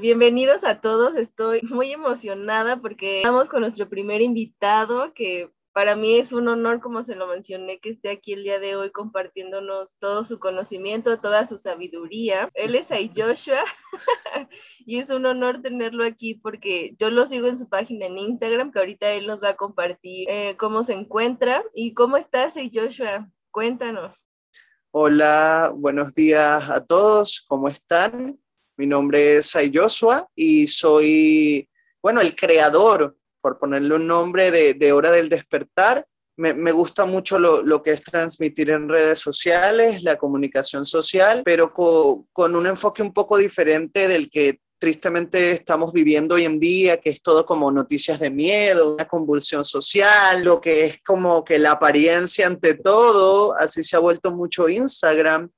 Bienvenidos a todos, estoy muy emocionada porque estamos con nuestro primer invitado que para mí es un honor, como se lo mencioné, que esté aquí el día de hoy compartiéndonos todo su conocimiento, toda su sabiduría. Él es Ay Joshua y es un honor tenerlo aquí porque yo lo sigo en su página en Instagram, que ahorita él nos va a compartir eh, cómo se encuentra. ¿Y cómo estás, Ay Joshua? Cuéntanos. Hola, buenos días a todos, ¿cómo están? Mi nombre es Joshua y soy, bueno, el creador por ponerle un nombre, de, Hora del Despertar. Me, gusta mucho lo, que es transmitir en redes sociales, la comunicación social, pero con, un enfoque un poco diferente del que tristemente estamos viviendo hoy en día, que es todo como noticias de miedo, una convulsión social, lo que es como que la apariencia ante todo, así se ha vuelto mucho Instagram,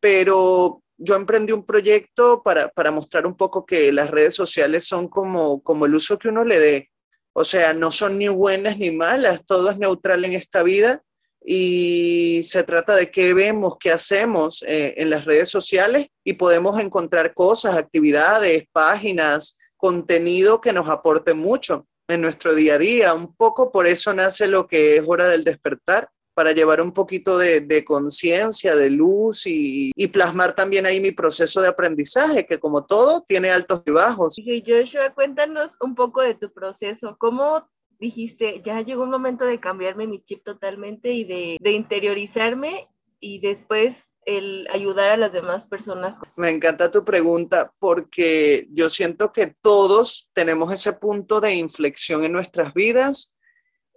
pero yo emprendí un proyecto para, para mostrar un poco que las redes sociales son como, como el uso que uno le dé. O sea, no son ni buenas ni malas, todo es neutral en esta vida y se trata de qué vemos, qué hacemos eh, en las redes sociales y podemos encontrar cosas, actividades, páginas, contenido que nos aporte mucho en nuestro día a día. Un poco por eso nace lo que es hora del despertar, para llevar un poquito de, conciencia, de luz y, plasmar también ahí mi proceso de aprendizaje, que como todo tiene altos y bajos. Sí, Joshua, cuéntanos un poco de tu proceso. ¿Cómo dijiste, ya llegó un momento de cambiarme mi chip totalmente y de, de interiorizarme y después el ayudar a las demás personas? Me encanta tu pregunta porque yo siento que todos tenemos ese punto de inflexión en nuestras vidas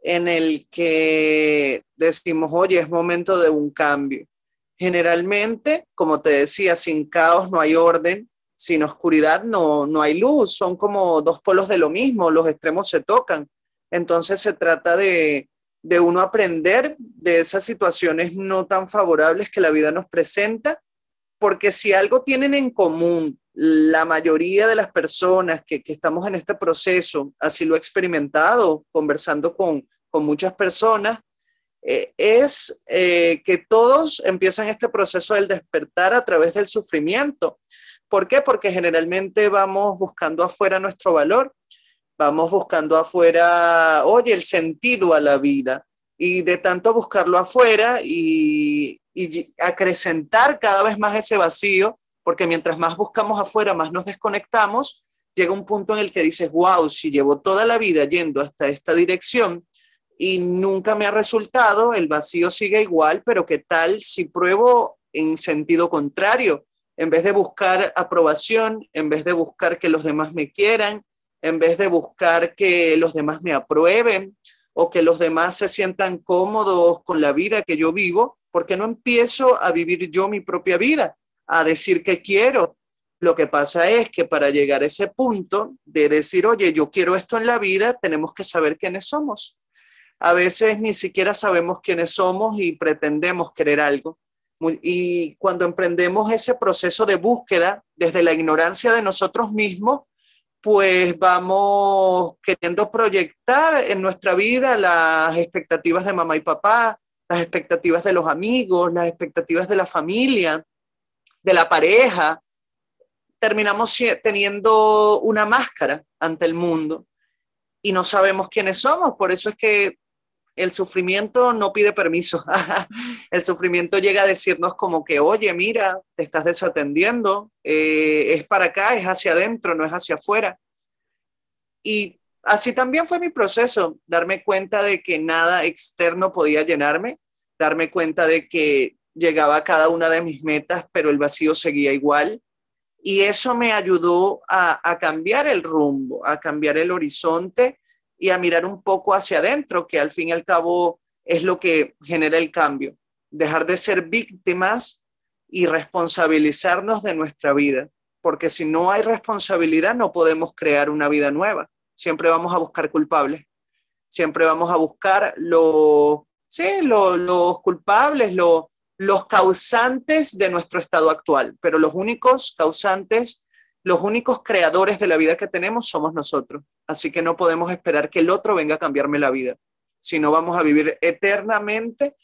en el que decimos, oye, es momento de un cambio. Generalmente, como te decía, sin caos no hay orden, sin oscuridad no, no hay luz, son como dos polos de lo mismo, los extremos se tocan. Entonces se trata de, de uno aprender de esas situaciones no tan favorables que la vida nos presenta, porque si algo tienen en común la mayoría de las personas que, estamos en este proceso, así lo he experimentado conversando con, muchas personas, eh, es eh, que todos empiezan este proceso del despertar a través del sufrimiento. ¿Por qué? Porque generalmente vamos buscando afuera nuestro valor, vamos buscando afuera, oye, el sentido a la vida. Y de tanto buscarlo afuera y acrecentar cada vez más ese vacío, porque mientras más buscamos afuera, más nos desconectamos, llega un punto en el que dices, wow, si llevo toda la vida yendo hasta esta dirección y nunca me ha resultado, el vacío sigue igual, pero ¿qué tal si pruebo en sentido contrario? En vez de buscar aprobación, en vez de buscar que los demás me quieran, en vez de buscar que los demás me aprueben o que los demás se sientan cómodos con la vida que yo vivo, ¿por qué no empiezo a vivir yo mi propia vida? A decir que quiero. Lo que pasa es que para llegar a ese punto de decir, oye, yo quiero esto en la vida, tenemos que saber quiénes somos. A veces ni siquiera sabemos quiénes somos y pretendemos querer algo. Y cuando emprendemos ese proceso de búsqueda desde la ignorancia de nosotros mismos, pues vamos queriendo proyectar en nuestra vida las expectativas de mamá y papá, las expectativas de los amigos, las expectativas de la familia, de la pareja, terminamos teniendo una máscara ante el mundo y no sabemos quiénes somos. Por eso es que el sufrimiento no pide permiso. el sufrimiento llega a decirnos como que, oye, mira, te estás desatendiendo, eh, es para acá, es hacia adentro, no es hacia afuera. Y así también fue mi proceso, darme cuenta de que nada externo podía llenarme, darme cuenta de que llegaba a cada una de mis metas, pero el vacío seguía igual. Y eso me ayudó a, cambiar el rumbo, a cambiar el horizonte y a mirar un poco hacia adentro, que al fin y al cabo es lo que genera el cambio. Dejar de ser víctimas y responsabilizarnos de nuestra vida. porque si no hay responsabilidad no podemos crear una vida nueva. Siempre vamos a buscar culpables, siempre vamos a buscar lo, sí, los culpables, los causantes de nuestro estado actual, pero los únicos causantes, los únicos creadores de la vida que tenemos somos nosotros. Así que no podemos esperar que el otro venga a cambiarme la vida, sino vamos a vivir eternamente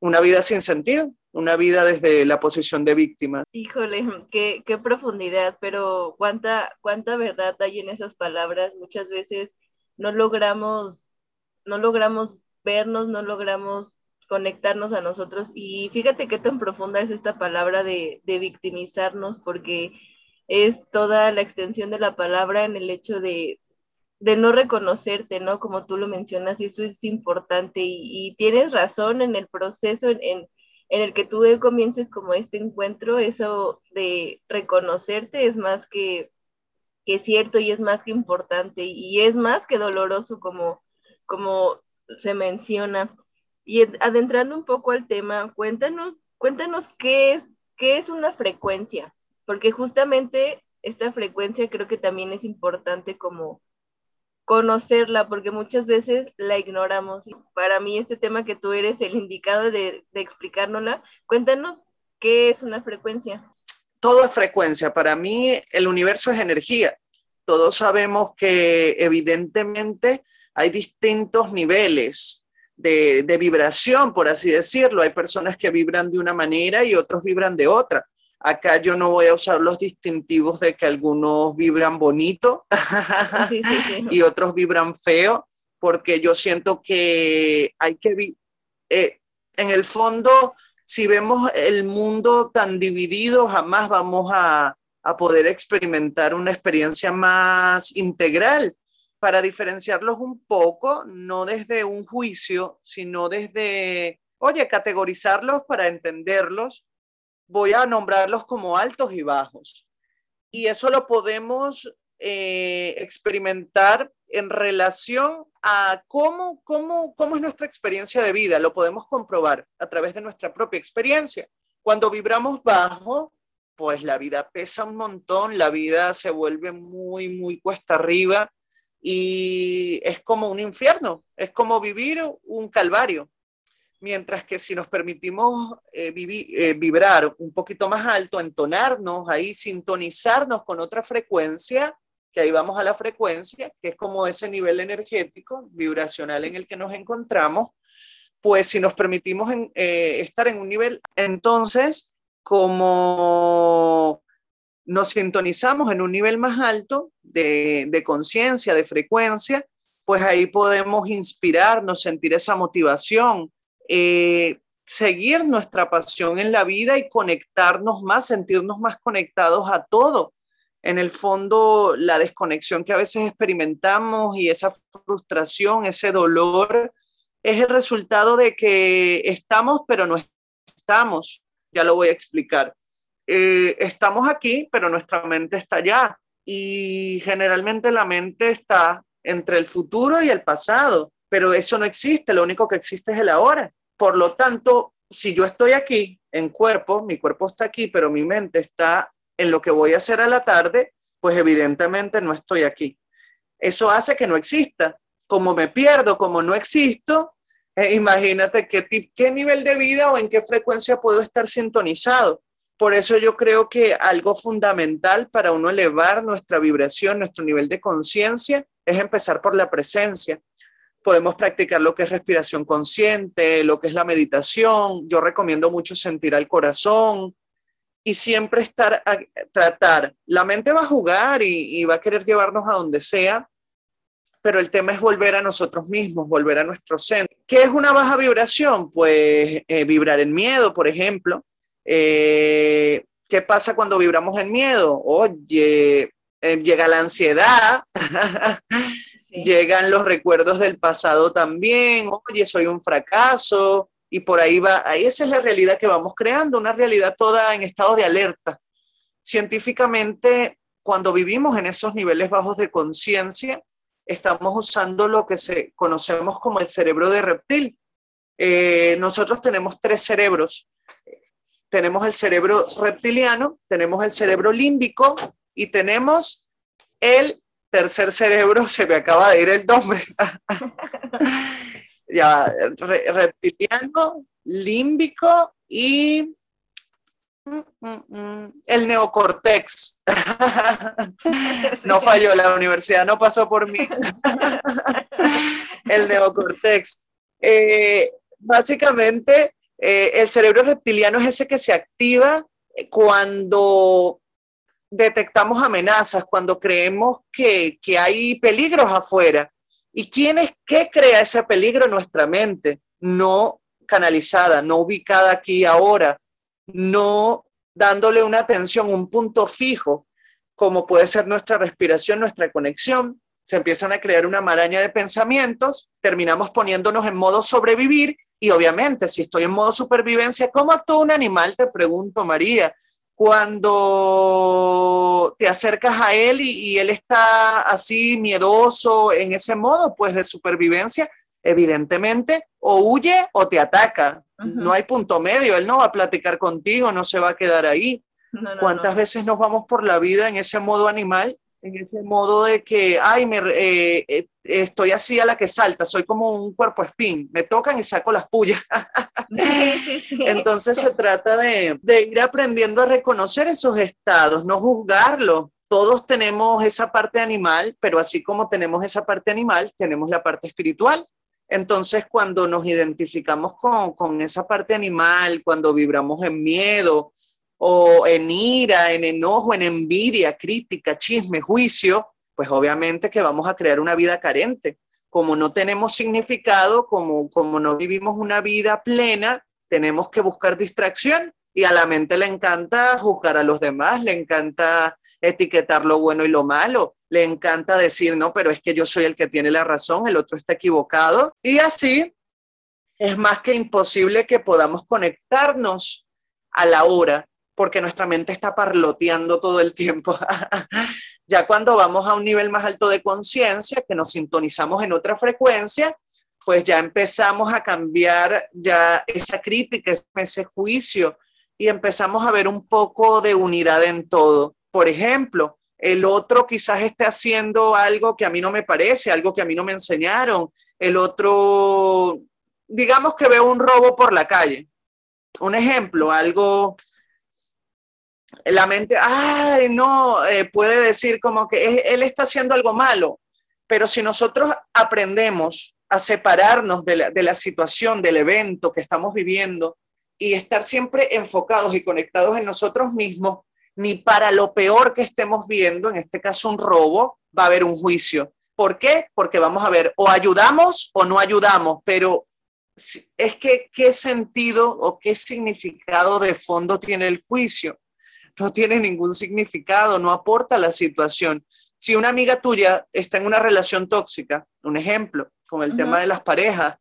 una vida sin sentido, una vida desde la posición de víctima. Híjole, qué, qué profundidad, pero cuánta, cuánta verdad hay en esas palabras. Muchas veces no logramos, no logramos vernos, no logramos conectarnos a nosotros. Y fíjate qué tan profunda es esta palabra de, victimizarnos, porque es toda la extensión de la palabra en el hecho de, no reconocerte, ¿no? Como tú lo mencionas, y eso es importante y, tienes razón en el proceso en, el que tú comiences como este encuentro, eso de reconocerte es más que, cierto y es más que importante y es más que doloroso como se menciona. Y adentrando un poco al tema, cuéntanos, cuéntanos qué es, qué es una frecuencia, porque justamente esta frecuencia creo que también es importante como conocerla, porque muchas veces la ignoramos. Para mí este tema que tú eres el indicado de, de explicárnosla, cuéntanos qué es una frecuencia. Todo es frecuencia. Para mí el universo es energía. Todos sabemos que evidentemente hay distintos niveles de, vibración, por así decirlo. Hay personas que vibran de una manera y otros vibran de otra. Acá yo no voy a usar los distintivos de que algunos vibran bonito y otros vibran feo, porque yo siento que hay que... Eh, en el fondo, si vemos el mundo tan dividido, jamás vamos a, a poder experimentar una experiencia más integral para diferenciarlos un poco, no desde un juicio, sino desde, oye, categorizarlos para entenderlos, voy a nombrarlos como altos y bajos. Y eso lo podemos eh, experimentar en relación a cómo, cómo, cómo es nuestra experiencia de vida. Lo podemos comprobar a través de nuestra propia experiencia. Cuando vibramos bajo, pues la vida pesa un montón, la vida se vuelve muy, muy cuesta arriba y es como un infierno, es como vivir un calvario. Mientras que si nos permitimos eh, eh, vibrar un poquito más alto, entonarnos ahí, sintonizarnos con otra frecuencia, que ahí vamos a la frecuencia, que es como ese nivel energético, vibracional en el que nos encontramos, pues si nos permitimos eh, estar en un nivel, entonces como nos sintonizamos en un nivel más alto de, conciencia, de frecuencia, pues ahí podemos inspirarnos, sentir esa motivación, eh, seguir nuestra pasión en la vida y conectarnos más, sentirnos más conectados a todo. En el fondo, la desconexión que a veces experimentamos y esa frustración, ese dolor, es el resultado de que estamos, pero no estamos. Ya lo voy a explicar. Eh, estamos aquí, pero nuestra mente está allá. Y generalmente la mente está entre el futuro y el pasado, pero eso no existe, lo único que existe es el ahora. Por lo tanto, si yo estoy aquí en cuerpo, mi cuerpo está aquí, pero mi mente está en lo que voy a hacer a la tarde, pues evidentemente no estoy aquí. Eso hace que no exista. Como me pierdo, como no existo, eh, imagínate qué, qué nivel de vida o en qué frecuencia puedo estar sintonizado. Por eso yo creo que algo fundamental para uno elevar nuestra vibración, nuestro nivel de conciencia, es empezar por la presencia. Podemos practicar lo que es respiración consciente, lo que es la meditación. Yo recomiendo mucho sentir al corazón y siempre estar a tratar. La mente va a jugar y, va a querer llevarnos a donde sea, pero el tema es volver a nosotros mismos, volver a nuestro centro. ¿Qué es una baja vibración? Pues eh, vibrar en miedo, por ejemplo, eh, ¿Qué pasa cuando vibramos en miedo? Oye, eh, llega la ansiedad, llegan los recuerdos del pasado también, oye, soy un fracaso, y por ahí va, ahí esa es la realidad que vamos creando, una realidad toda en estado de alerta. Científicamente, cuando vivimos en esos niveles bajos de conciencia, estamos usando lo que se conocemos como el cerebro de reptil. Eh, nosotros tenemos tres cerebros tenemos el cerebro reptiliano, tenemos el cerebro límbico y tenemos el tercer cerebro, se me acaba de ir el nombre. ya, reptiliano, límbico y mm, mm, mm, el neocortex. no falló, la universidad no pasó por mí. el neocortex. Eh, básicamente, eh, el cerebro reptiliano es ese que se activa cuando detectamos amenazas, cuando creemos que, que hay peligros afuera. ¿Y quién es qué crea ese peligro en nuestra mente? No canalizada, no ubicada aquí ahora, no dándole una atención, un punto fijo, como puede ser nuestra respiración, nuestra conexión, se empiezan a crear una maraña de pensamientos, terminamos poniéndonos en modo sobrevivir y obviamente si estoy en modo supervivencia, ¿cómo actúa un animal? Te pregunto, María. Cuando te acercas a él y, y él está así miedoso en ese modo, pues de supervivencia, evidentemente, o huye o te ataca. No hay punto medio, él no va a platicar contigo, no se va a quedar ahí. ¿Cuántas veces nos vamos por la vida en ese modo animal? En ese modo de que, ay, me, eh, eh, estoy así a la que salta, soy como un cuerpo spin, me tocan y saco las pullas. Entonces se trata de, de ir aprendiendo a reconocer esos estados, no juzgarlos, todos tenemos esa parte animal, pero así como tenemos esa parte animal, tenemos la parte espiritual. Entonces, cuando nos identificamos con, esa parte animal, cuando vibramos en miedo o en ira, en enojo, en envidia, crítica, chisme, juicio, pues obviamente que vamos a crear una vida carente. Como no tenemos significado, como, como no vivimos una vida plena, tenemos que buscar distracción y a la mente le encanta juzgar a los demás, le encanta etiquetar lo bueno y lo malo, le encanta decir, no, pero es que yo soy el que tiene la razón, el otro está equivocado. Y así es más que imposible que podamos conectarnos a la hora, porque nuestra mente está parloteando todo el tiempo. ya cuando vamos a un nivel más alto de conciencia, que nos sintonizamos en otra frecuencia, pues ya empezamos a cambiar ya esa crítica, ese juicio, y empezamos a ver un poco de unidad en todo. Por ejemplo, el otro quizás esté haciendo algo que a mí no me parece, algo que a mí no me enseñaron, el otro, digamos que veo un robo por la calle. Un ejemplo, algo, la mente, ay, no, eh, puede decir como que él está haciendo algo malo, pero si nosotros aprendemos a separarnos de la, de la situación, del evento que estamos viviendo y estar siempre enfocados y conectados en nosotros mismos, ni para lo peor que estemos viendo, en este caso un robo, va a haber un juicio. ¿Por qué? Porque vamos a ver, o ayudamos o no ayudamos, pero es que qué sentido o qué significado de fondo tiene el juicio. No tiene ningún significado, no aporta la situación. Si una amiga tuya está en una relación tóxica, un ejemplo, con el tema de las parejas,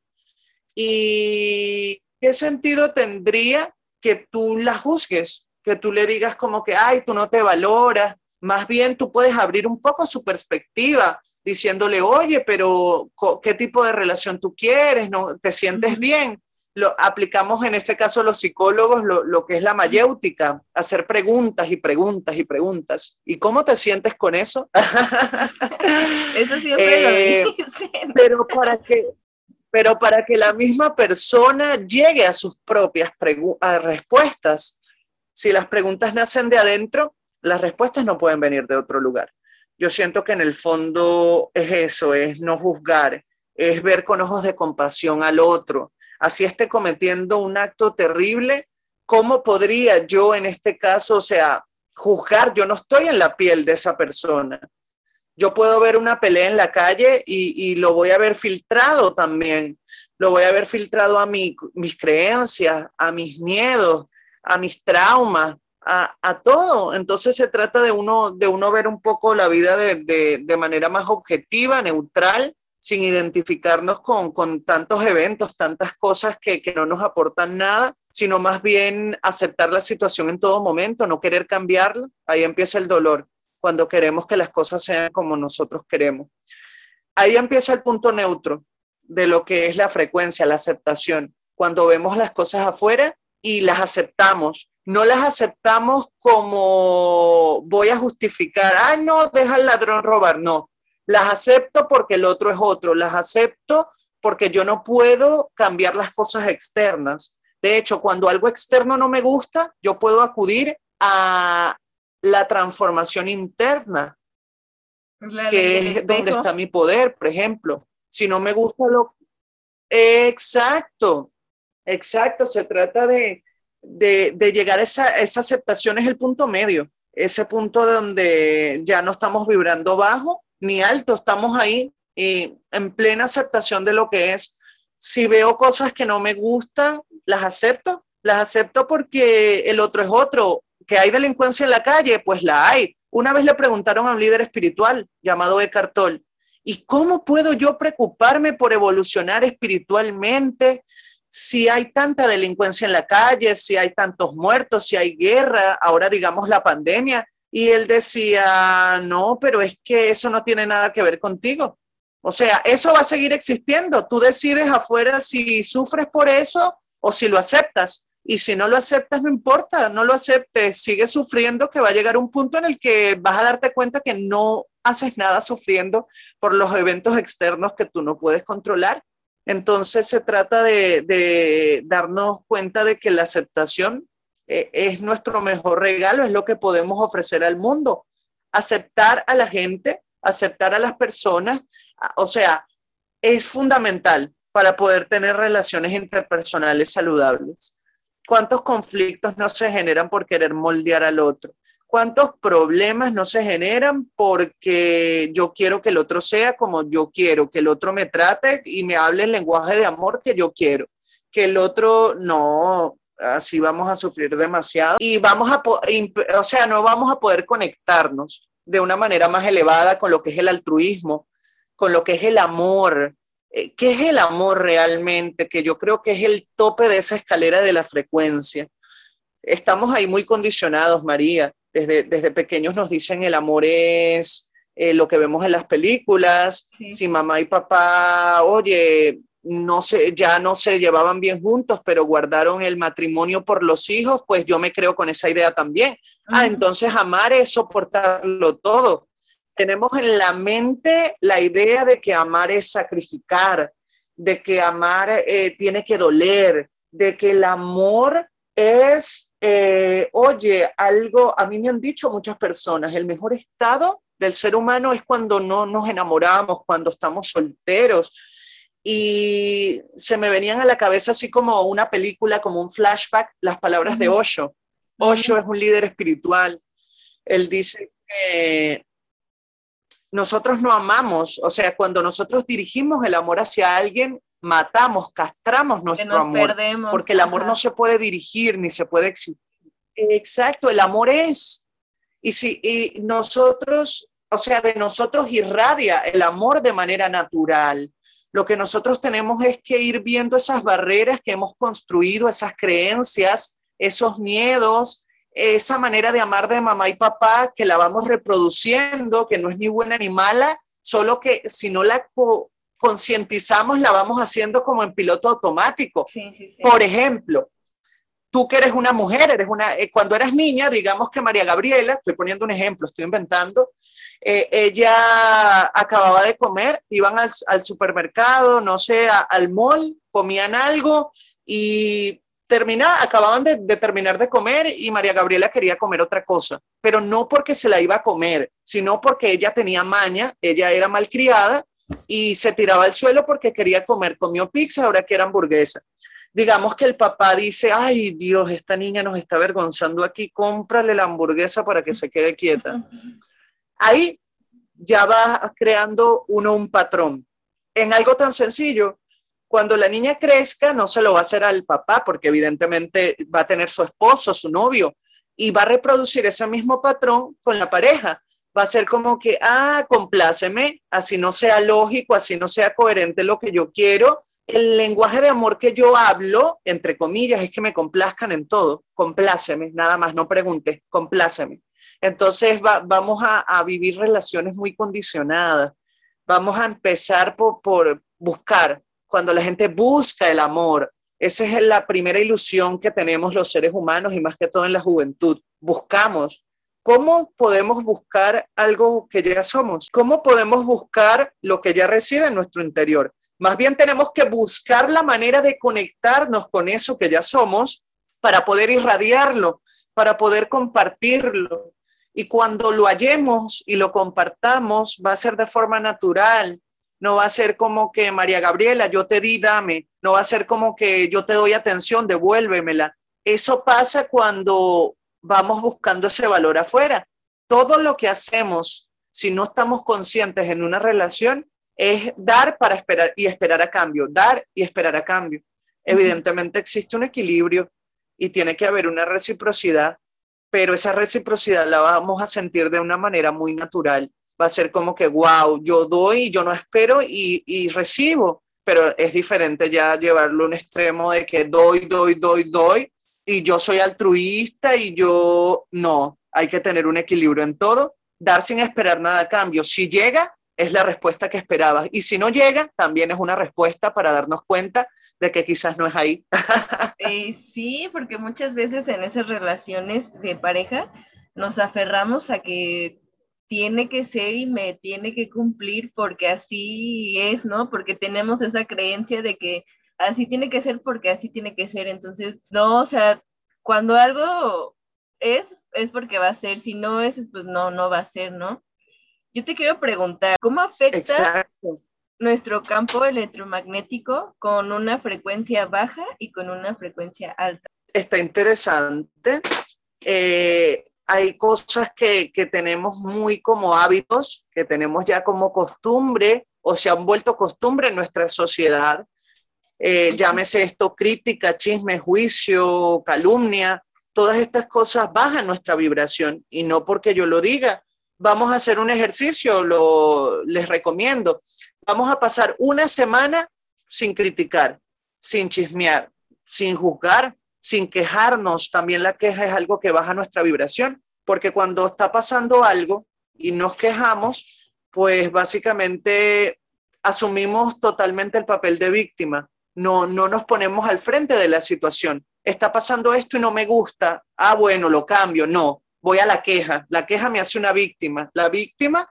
¿y qué sentido tendría que tú la juzgues? que tú le digas como que, ay, tú no te valoras. Más bien tú puedes abrir un poco su perspectiva diciéndole, oye, pero ¿qué tipo de relación tú quieres? ¿No? ¿Te sientes bien? Lo, aplicamos en este caso los psicólogos lo, que es la mayéutica, hacer preguntas y preguntas y preguntas. ¿Y cómo te sientes con eso? eso siempre lo eh, dicen. Pero para que, pero para que la misma persona llegue a sus propias respuestas, si las preguntas nacen de adentro, las respuestas no pueden venir de otro lugar. Yo siento que en el fondo es eso, es no juzgar, es ver con ojos de compasión al otro. Así esté cometiendo un acto terrible, ¿cómo podría yo en este caso, o sea, juzgar? Yo no estoy en la piel de esa persona. Yo puedo ver una pelea en la calle y, lo voy a ver filtrado también. Lo voy a ver filtrado a mis creencias, a mis miedos, a mis traumas, a, todo. Entonces se trata de uno, de uno ver un poco la vida de, manera más objetiva, neutral, sin identificarnos con, tantos eventos, tantas cosas que, que, no nos aportan nada, sino más bien aceptar la situación en todo momento, no querer cambiarla. Ahí empieza el dolor, cuando queremos que las cosas sean como nosotros queremos. Ahí empieza el punto neutro de lo que es la frecuencia, la aceptación. Cuando vemos las cosas afuera y las aceptamos no las aceptamos como voy a justificar, ah, no, deja al ladrón robar, no, las acepto porque el otro es otro, las acepto porque yo no puedo cambiar las cosas externas. De hecho, cuando algo externo no me gusta, yo puedo acudir a la transformación interna, que es donde está mi poder, por ejemplo. Si no me gusta lo... Exacto, exacto. Se trata de, de, llegar a esa, esa aceptación, es el punto medio, ese punto donde ya no estamos vibrando bajo ni alto, estamos ahí y en plena aceptación de lo que es. Si veo cosas que no me gustan, las acepto, las acepto porque el otro es otro. Que hay delincuencia en la calle, pues la hay. Una vez le preguntaron a un líder espiritual llamado Eckhart Tolle, ¿y cómo puedo yo preocuparme por evolucionar espiritualmente si hay tanta delincuencia en la calle, si hay tantos muertos, si hay guerra, ahora digamos la pandemia? Y él decía, no, pero es que eso no tiene nada que ver contigo. O sea, eso va a seguir existiendo. Tú decides afuera si sufres por eso o si lo aceptas. Y si no lo aceptas, no importa, no lo aceptes, sigue sufriendo, que va a llegar un punto en el que vas a darte cuenta que no haces nada sufriendo por los eventos externos que tú no puedes controlar. Entonces se trata de, darnos cuenta de que la aceptación eh, es nuestro mejor regalo, es lo que podemos ofrecer al mundo. Aceptar a la gente, aceptar a las personas, o sea, es fundamental para poder tener relaciones interpersonales saludables. ¿Cuántos conflictos no se generan por querer moldear al otro? ¿Cuántos problemas no se generan porque yo quiero que el otro sea como yo quiero, que el otro me trate y me hable el lenguaje de amor que yo quiero? Que el otro no, así vamos a sufrir demasiado y vamos a, o sea, no vamos a poder conectarnos de una manera más elevada con lo que es el altruismo, con lo que es el amor, eh, ¿Qué es el amor realmente? Que yo creo que es el tope de esa escalera de la frecuencia. Estamos ahí muy condicionados, María. Desde, desde pequeños nos dicen el amor es eh, lo que vemos en las películas. Si mamá y papá, oye, no sé, ya no se llevaban bien juntos, pero guardaron el matrimonio por los hijos, pues yo me creo con esa idea también. Ah, entonces amar es soportarlo todo tenemos en la mente la idea de que amar es sacrificar, de que amar eh, tiene que doler, de que el amor es, eh, oye, algo, a mí me han dicho muchas personas, el mejor estado del ser humano es cuando no nos enamoramos, cuando estamos solteros. Y se me venían a la cabeza así como una película, como un flashback, las palabras de Osho. Osho es un líder espiritual. Él dice que nosotros no amamos, o sea, cuando nosotros dirigimos el amor hacia alguien, matamos, castramos nuestro amor, porque el amor no se puede dirigir ni se puede exigir. Exacto, el amor es. Y si y nosotros, o sea, de nosotros irradia el amor de manera natural. Lo que nosotros tenemos es que ir viendo esas barreras que hemos construido, esas creencias, esos miedos, esa manera de amar de mamá y papá que la vamos reproduciendo, que no es ni buena ni mala, solo que si no la concientizamos la vamos haciendo como en piloto automático. Por ejemplo, tú que eres una mujer, eres una, eh, cuando eras niña, digamos que María Gabriela, estoy poniendo un ejemplo, estoy inventando, eh, ella acababa de comer, iban al, al supermercado, no sé, al mall, comían algo y termina, acababan de, terminar de comer y María Gabriela quería comer otra cosa, pero no porque se la iba a comer, sino porque ella tenía maña, ella era malcriada y se tiraba al suelo porque quería comer, comió pizza, ahora que era hamburguesa. Digamos que el papá dice, ay Dios, esta niña nos está avergonzando aquí, cómprale la hamburguesa para que se quede quieta. Ahí ya va creando uno un patrón. En algo tan sencillo cuando la niña crezca, no se lo va a hacer al papá, porque evidentemente va a tener su esposo, su novio, y va a reproducir ese mismo patrón con la pareja. Va a ser como que, ah, compláceme, así no sea lógico, así no sea coherente lo que yo quiero. El lenguaje de amor que yo hablo, entre comillas, es que me complazcan en todo. Compláceme, nada más, no preguntes, compláceme. Entonces vamos a, vivir relaciones muy condicionadas. Vamos a empezar por buscar, cuando la gente busca el amor, Esa es la primera ilusión que tenemos los seres humanos y más que todo en la juventud. Buscamos. ¿Cómo podemos buscar algo que ya somos? ¿Cómo podemos buscar lo que ya reside en nuestro interior? Más bien tenemos que buscar la manera de conectarnos con eso que ya somos para poder irradiarlo, para poder compartirlo. Y cuando lo hallemos y lo compartamos, va a ser de forma natural. No va a ser como que María Gabriela, yo te di, dame. No va a ser como que yo te doy atención, devuélvemela. Eso pasa cuando vamos buscando ese valor afuera. Todo lo que hacemos, si no estamos conscientes en una relación, es dar para esperar y esperar a cambio, dar y esperar a cambio. Evidentemente existe un equilibrio y tiene que haber una reciprocidad, pero esa reciprocidad la vamos a sentir de una manera muy natural. Va a ser como que, wow, yo doy, yo no espero y, y recibo, pero es diferente ya llevarlo a un extremo de que doy, doy, doy, doy y yo soy altruista y yo no, hay que tener un equilibrio en todo, dar sin esperar nada a cambio. Si llega, es la respuesta que esperabas. Y si no llega, también es una respuesta para darnos cuenta de que quizás no es ahí. Eh, sí, porque muchas veces en esas relaciones de pareja nos aferramos a que tiene que ser y me tiene que cumplir porque así es, ¿no? Porque tenemos esa creencia de que así tiene que ser porque así tiene que ser. Entonces, no, o sea, cuando algo es, es porque va a ser, si no es, pues no, no va a ser, ¿no? Yo te quiero preguntar, ¿cómo afecta nuestro campo electromagnético con una frecuencia baja y con una frecuencia alta? Está interesante. Eh, hay cosas que, que, tenemos muy como hábitos, que tenemos ya como costumbre o se han vuelto costumbre en nuestra sociedad. Eh, llámese esto crítica, chisme, juicio, calumnia, todas estas cosas bajan nuestra vibración y no porque yo lo diga, vamos a hacer un ejercicio, lo, les recomiendo. Vamos a pasar una semana sin criticar, sin chismear, sin juzgar, sin quejarnos. También la queja es algo que baja nuestra vibración, porque cuando está pasando algo y nos quejamos, pues básicamente asumimos totalmente el papel de víctima. No, no nos ponemos al frente de la situación. Está pasando esto y no me gusta. Ah, bueno, lo cambio. No, voy a la queja. La queja me hace una víctima. La víctima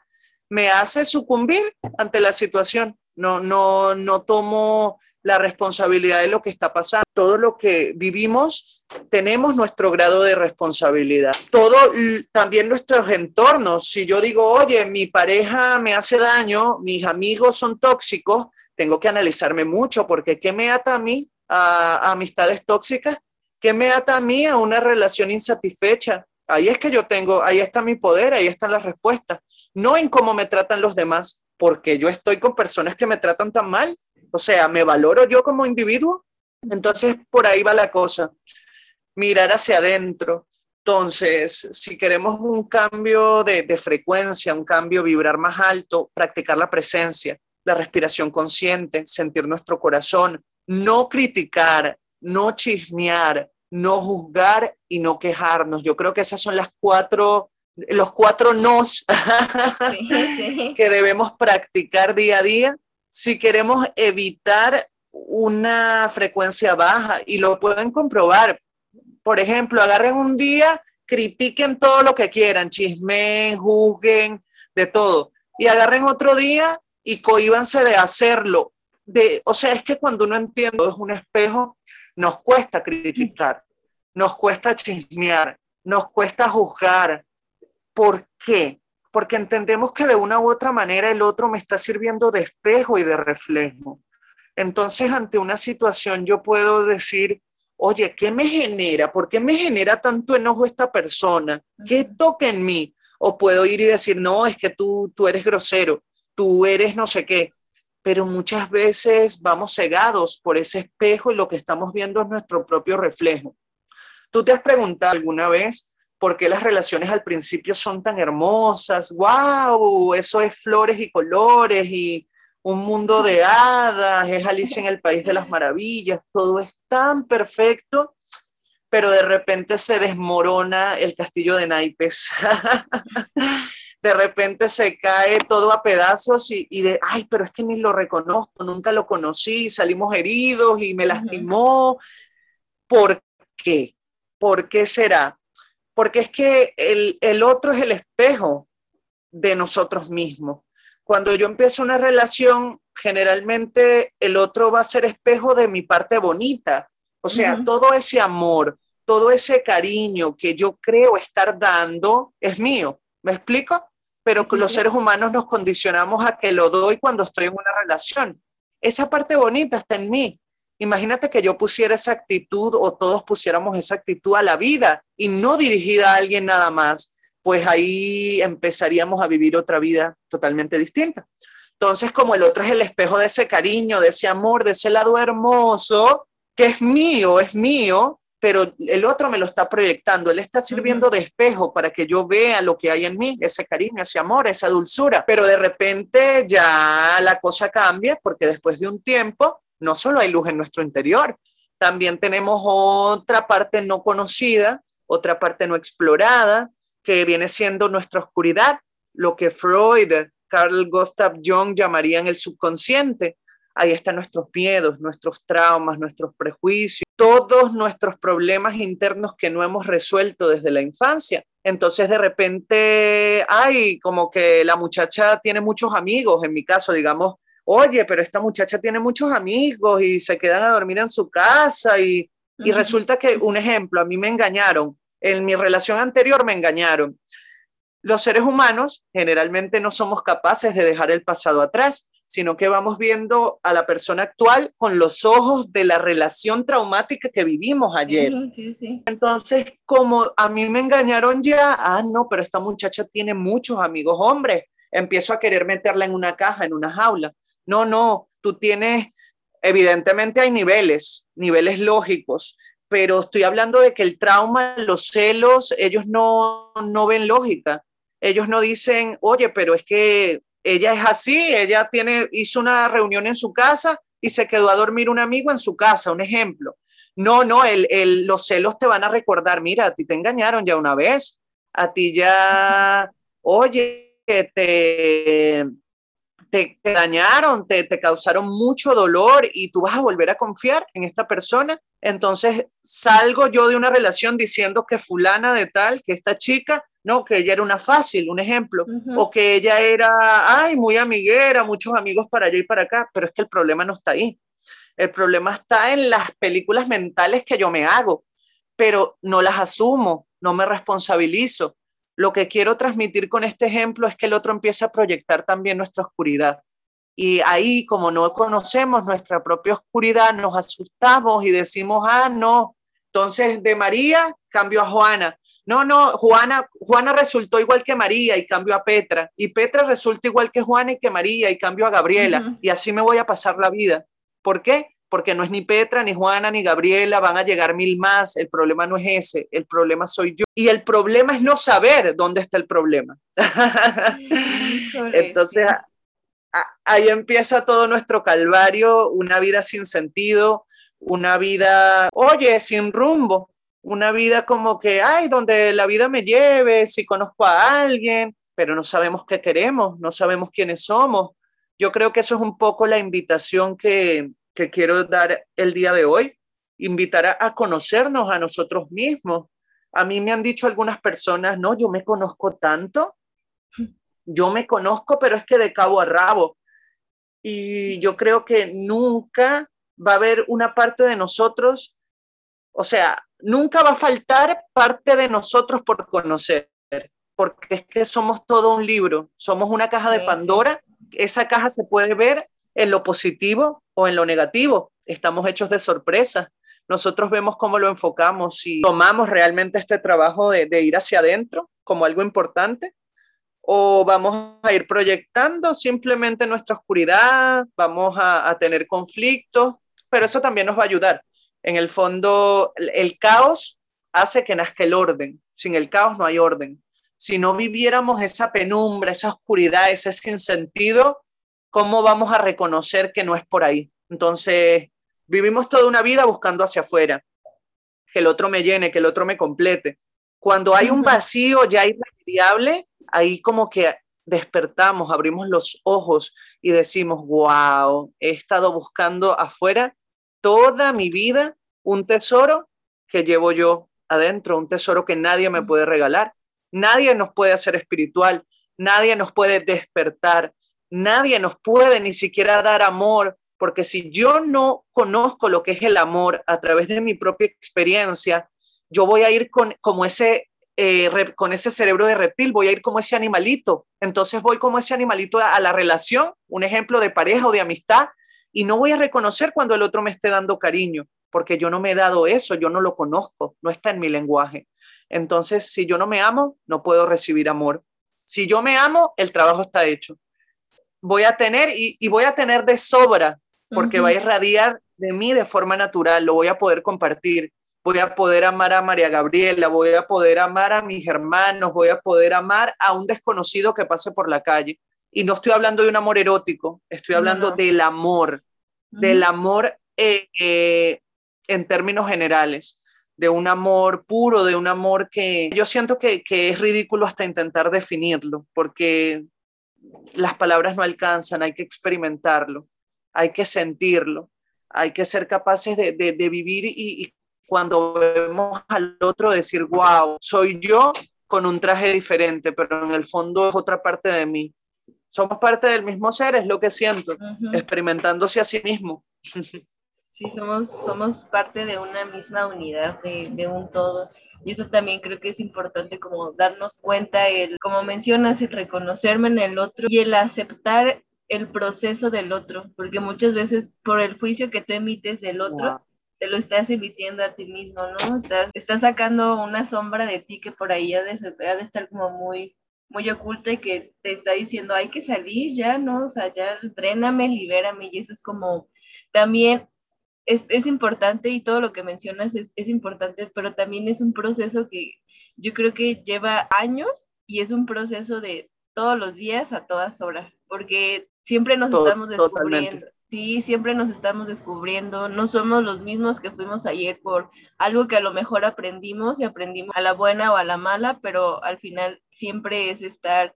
me hace sucumbir ante la situación. No, no, no tomo la responsabilidad de lo que está pasando. Todo lo que vivimos, tenemos nuestro grado de responsabilidad. Todo, también nuestros entornos. Si yo digo, oye, mi pareja me hace daño, mis amigos son tóxicos, tengo que analizarme mucho porque ¿qué me ata a mí a, a amistades tóxicas? ¿Qué me ata a mí a una relación insatisfecha? Ahí es que yo tengo, ahí está mi poder, ahí están las respuestas. No en cómo me tratan los demás, porque yo estoy con personas que me tratan tan mal. O sea, ¿me valoro yo como individuo? Entonces, por ahí va la cosa. Mirar hacia adentro. Entonces, si queremos un cambio de, de frecuencia, un cambio, vibrar más alto, practicar la presencia, la respiración consciente, sentir nuestro corazón, no criticar, no chismear, no juzgar y no quejarnos. Yo creo que esas son las cuatro, los cuatro nos que debemos practicar día a día si queremos evitar una frecuencia baja y lo pueden comprobar. Por ejemplo, agarren un día, critiquen todo lo que quieran, chismen, juzguen, de todo. Y agarren otro día y cohíbanse de hacerlo. De, o sea, es que cuando uno entiende es un espejo, nos cuesta criticar, nos cuesta chismear, nos cuesta juzgar. ¿Por qué? Porque entendemos que de una u otra manera el otro me está sirviendo de espejo y de reflejo. Entonces, ante una situación yo puedo decir, oye, ¿qué me genera? ¿Por qué me genera tanto enojo esta persona? ¿Qué toca en mí? O puedo ir y decir, no, es que tú, tú eres grosero, tú eres no sé qué pero muchas veces vamos cegados por ese espejo y lo que estamos viendo es nuestro propio reflejo. ¿Tú te has preguntado alguna vez por qué las relaciones al principio son tan hermosas? ¡Wow! Eso es flores y colores y un mundo de hadas, es Alicia en el País de las Maravillas, todo es tan perfecto, pero de repente se desmorona el castillo de naipes. de repente se cae todo a pedazos y, y, de, ay, pero es que ni lo reconozco, nunca lo conocí, salimos heridos y me lastimó. ¿Por qué? ¿Por qué será? Porque es que el, el otro es el espejo de nosotros mismos. Cuando yo empiezo una relación, generalmente el otro va a ser espejo de mi parte bonita. O sea, todo ese amor, todo ese cariño que yo creo estar dando es mío. ¿Me explico? Pero que los seres humanos nos condicionamos a que lo doy cuando estoy en una relación. Esa parte bonita está en mí. Imagínate que yo pusiera esa actitud o todos pusiéramos esa actitud a la vida y no dirigida a alguien nada más, pues ahí empezaríamos a vivir otra vida totalmente distinta. Entonces, como el otro es el espejo de ese cariño, de ese amor, de ese lado hermoso, que es mío, es mío, pero el otro me lo está proyectando, él está sirviendo de espejo para que yo vea lo que hay en mí, ese cariño, ese amor, esa dulzura, pero de repente ya la cosa cambia porque después de un tiempo no solo hay luz en nuestro interior, también tenemos otra parte no conocida, otra parte no explorada, que viene siendo nuestra oscuridad, lo que Freud, Carl Gustav Jung llamarían el subconsciente. Ahí están nuestros miedos, nuestros traumas, nuestros prejuicios, todos nuestros problemas internos que no hemos resuelto desde la infancia. Entonces de repente, ay, como que la muchacha tiene muchos amigos, en mi caso, digamos, oye, pero esta muchacha tiene muchos amigos y se quedan a dormir en su casa y, y resulta que, un ejemplo, a mí me engañaron, en mi relación anterior me engañaron. Los seres humanos generalmente no somos capaces de dejar el pasado atrás, sino que vamos viendo a la persona actual con los ojos de la relación traumática que vivimos ayer. Entonces, como a mí me engañaron ya, ah, no, pero esta muchacha tiene muchos amigos hombres, empiezo a querer meterla en una caja, en una jaula. No, no, tú tienes, evidentemente hay niveles, niveles lógicos, pero estoy hablando de que el trauma, los celos, ellos no, no ven lógica. Ellos no dicen, oye, pero es que ella es así, ella tiene, hizo una reunión en su casa y se quedó a dormir un amigo en su casa, un ejemplo. No, no, el, el, los celos te van a recordar, mira, a ti te engañaron ya una vez, a ti ya, oye, te, te, dañaron, te, te, causaron mucho dolor y tú vas a volver a confiar en esta persona. Entonces salgo yo de una relación diciendo que fulana de tal, que esta chica, no, que ella era una fácil, un ejemplo, o que ella era, ay, muy amiguera, muchos amigos para allá y para acá, pero es que el problema no está ahí. El problema está en las películas mentales que yo me hago, pero no las asumo, no me responsabilizo. Lo que quiero transmitir con este ejemplo es que el otro empieza a proyectar también nuestra oscuridad. Y ahí, como no conocemos nuestra propia oscuridad, nos asustamos y decimos, ah, no. Entonces, de María cambio a Juana. No, no, Juana, Juana resultó igual que María y cambio a Petra. Y Petra resulta igual que Juana y que María y cambio a Gabriela. Y así me voy a pasar la vida. ¿Por qué? porque no es ni Petra, ni Juana, ni Gabriela, van a llegar mil más, el problema no es ese, el problema soy yo. Y el problema es no saber dónde está el problema. Entonces, ahí empieza todo nuestro calvario, una vida sin sentido, una vida, oye, sin rumbo, una vida como que, ay, donde la vida me lleve, si conozco a alguien, pero no sabemos qué queremos, no sabemos quiénes somos. Yo creo que eso es un poco la invitación que, que quiero dar el día de hoy, invitar a, conocernos a nosotros mismos. A mí me han dicho algunas personas, no, yo me conozco tanto, yo me conozco, pero es que de cabo a rabo. Y yo creo que nunca va a haber una parte de nosotros, o sea, nunca va a faltar parte de nosotros por conocer, porque es que somos todo un libro, somos una caja de Pandora, esa caja se puede ver en lo positivo o en lo negativo. Estamos hechos de sorpresa. Nosotros vemos cómo lo enfocamos y tomamos realmente este trabajo de, ir hacia adentro como algo importante o vamos a ir proyectando simplemente nuestra oscuridad, vamos a, a tener conflictos, pero eso también nos va a ayudar. En el fondo, el caos hace que nazca el orden. Sin el caos no hay orden. Si no viviéramos esa penumbra, esa oscuridad, ese sinsentido, ¿cómo vamos a reconocer que no es por ahí? Entonces, vivimos toda una vida buscando hacia afuera, que el otro me llene, que el otro me complete. Cuando hay un vacío ya irremediable, ahí como que despertamos, abrimos los ojos y decimos, wow, he estado buscando afuera toda mi vida un tesoro que llevo yo adentro, un tesoro que nadie me puede regalar. Nadie nos puede hacer espiritual, nadie nos puede despertar, nadie nos puede ni siquiera dar amor, porque si yo no conozco lo que es el amor a través de mi propia experiencia, yo voy a ir con como ese eh, con ese cerebro de reptil, voy a ir como ese animalito. Entonces voy como ese animalito a, la relación, un ejemplo de pareja o de amistad, y no voy a reconocer cuando el otro me esté dando cariño, porque yo no me he dado eso, yo no lo conozco, no está en mi lenguaje. Entonces, si yo no me amo, no puedo recibir amor. Si yo me amo, el trabajo está hecho. Voy a tener y, voy a tener de sobra, porque va a irradiar de mí de forma natural, lo voy a poder compartir voy a poder amar a María Gabriela, voy a poder amar a mis hermanos, voy a poder amar a un desconocido que pase por la calle. Y no estoy hablando de un amor erótico, estoy hablando del amor, del amor eh, eh, en términos generales, de un amor puro, de un amor que yo siento que, que es ridículo hasta intentar definirlo, porque las palabras no alcanzan, hay que experimentarlo, hay que sentirlo, hay que ser capaces de, de, vivir y, y, cuando vemos al otro decir, wow, soy yo con un traje diferente, pero en el fondo es otra parte de mí. Somos parte del mismo ser, es lo que siento, experimentándose a sí mismo. Sí, somos, somos parte de una misma unidad, de, de, un todo. Y eso también creo que es importante como darnos cuenta, el, como mencionas, el reconocerme en el otro y el aceptar el proceso del otro, porque muchas veces por el juicio que tú emites del otro, te lo estás emitiendo a ti mismo, ¿no? Estás, estás sacando una sombra de ti que por ahí ha de, de estar como muy, muy oculta y que te está diciendo, hay que salir ya, ¿no? O sea, ya dréname, libérame, y eso es como también es, es importante y todo lo que mencionas es, es importante, pero también es un proceso que yo creo que lleva años y es un proceso de todos los días a todas horas, porque siempre nos estamos descubriendo. Sí, siempre nos estamos descubriendo, no somos los mismos que fuimos ayer por algo que a lo mejor aprendimos y aprendimos a la buena o a la mala, pero al final siempre es estar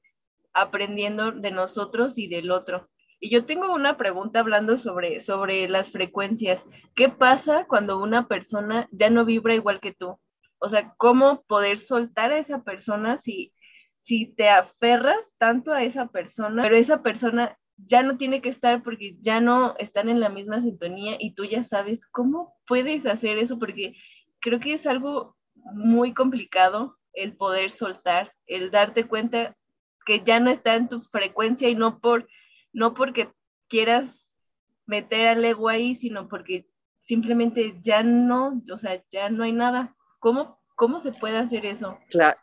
aprendiendo de nosotros y del otro. Y yo tengo una pregunta hablando sobre, sobre las frecuencias. ¿Qué pasa cuando una persona ya no vibra igual que tú? O sea, ¿cómo poder soltar a esa persona si, si te aferras tanto a esa persona, pero esa persona ya no tiene que estar porque ya no están en la misma sintonía y tú ya sabes cómo puedes hacer eso porque creo que es algo muy complicado el poder soltar, el darte cuenta que ya no está en tu frecuencia y no por no porque quieras meter al ego ahí, sino porque simplemente ya no, o sea, ya no hay nada. ¿Cómo ¿Cómo se puede hacer eso? Claro,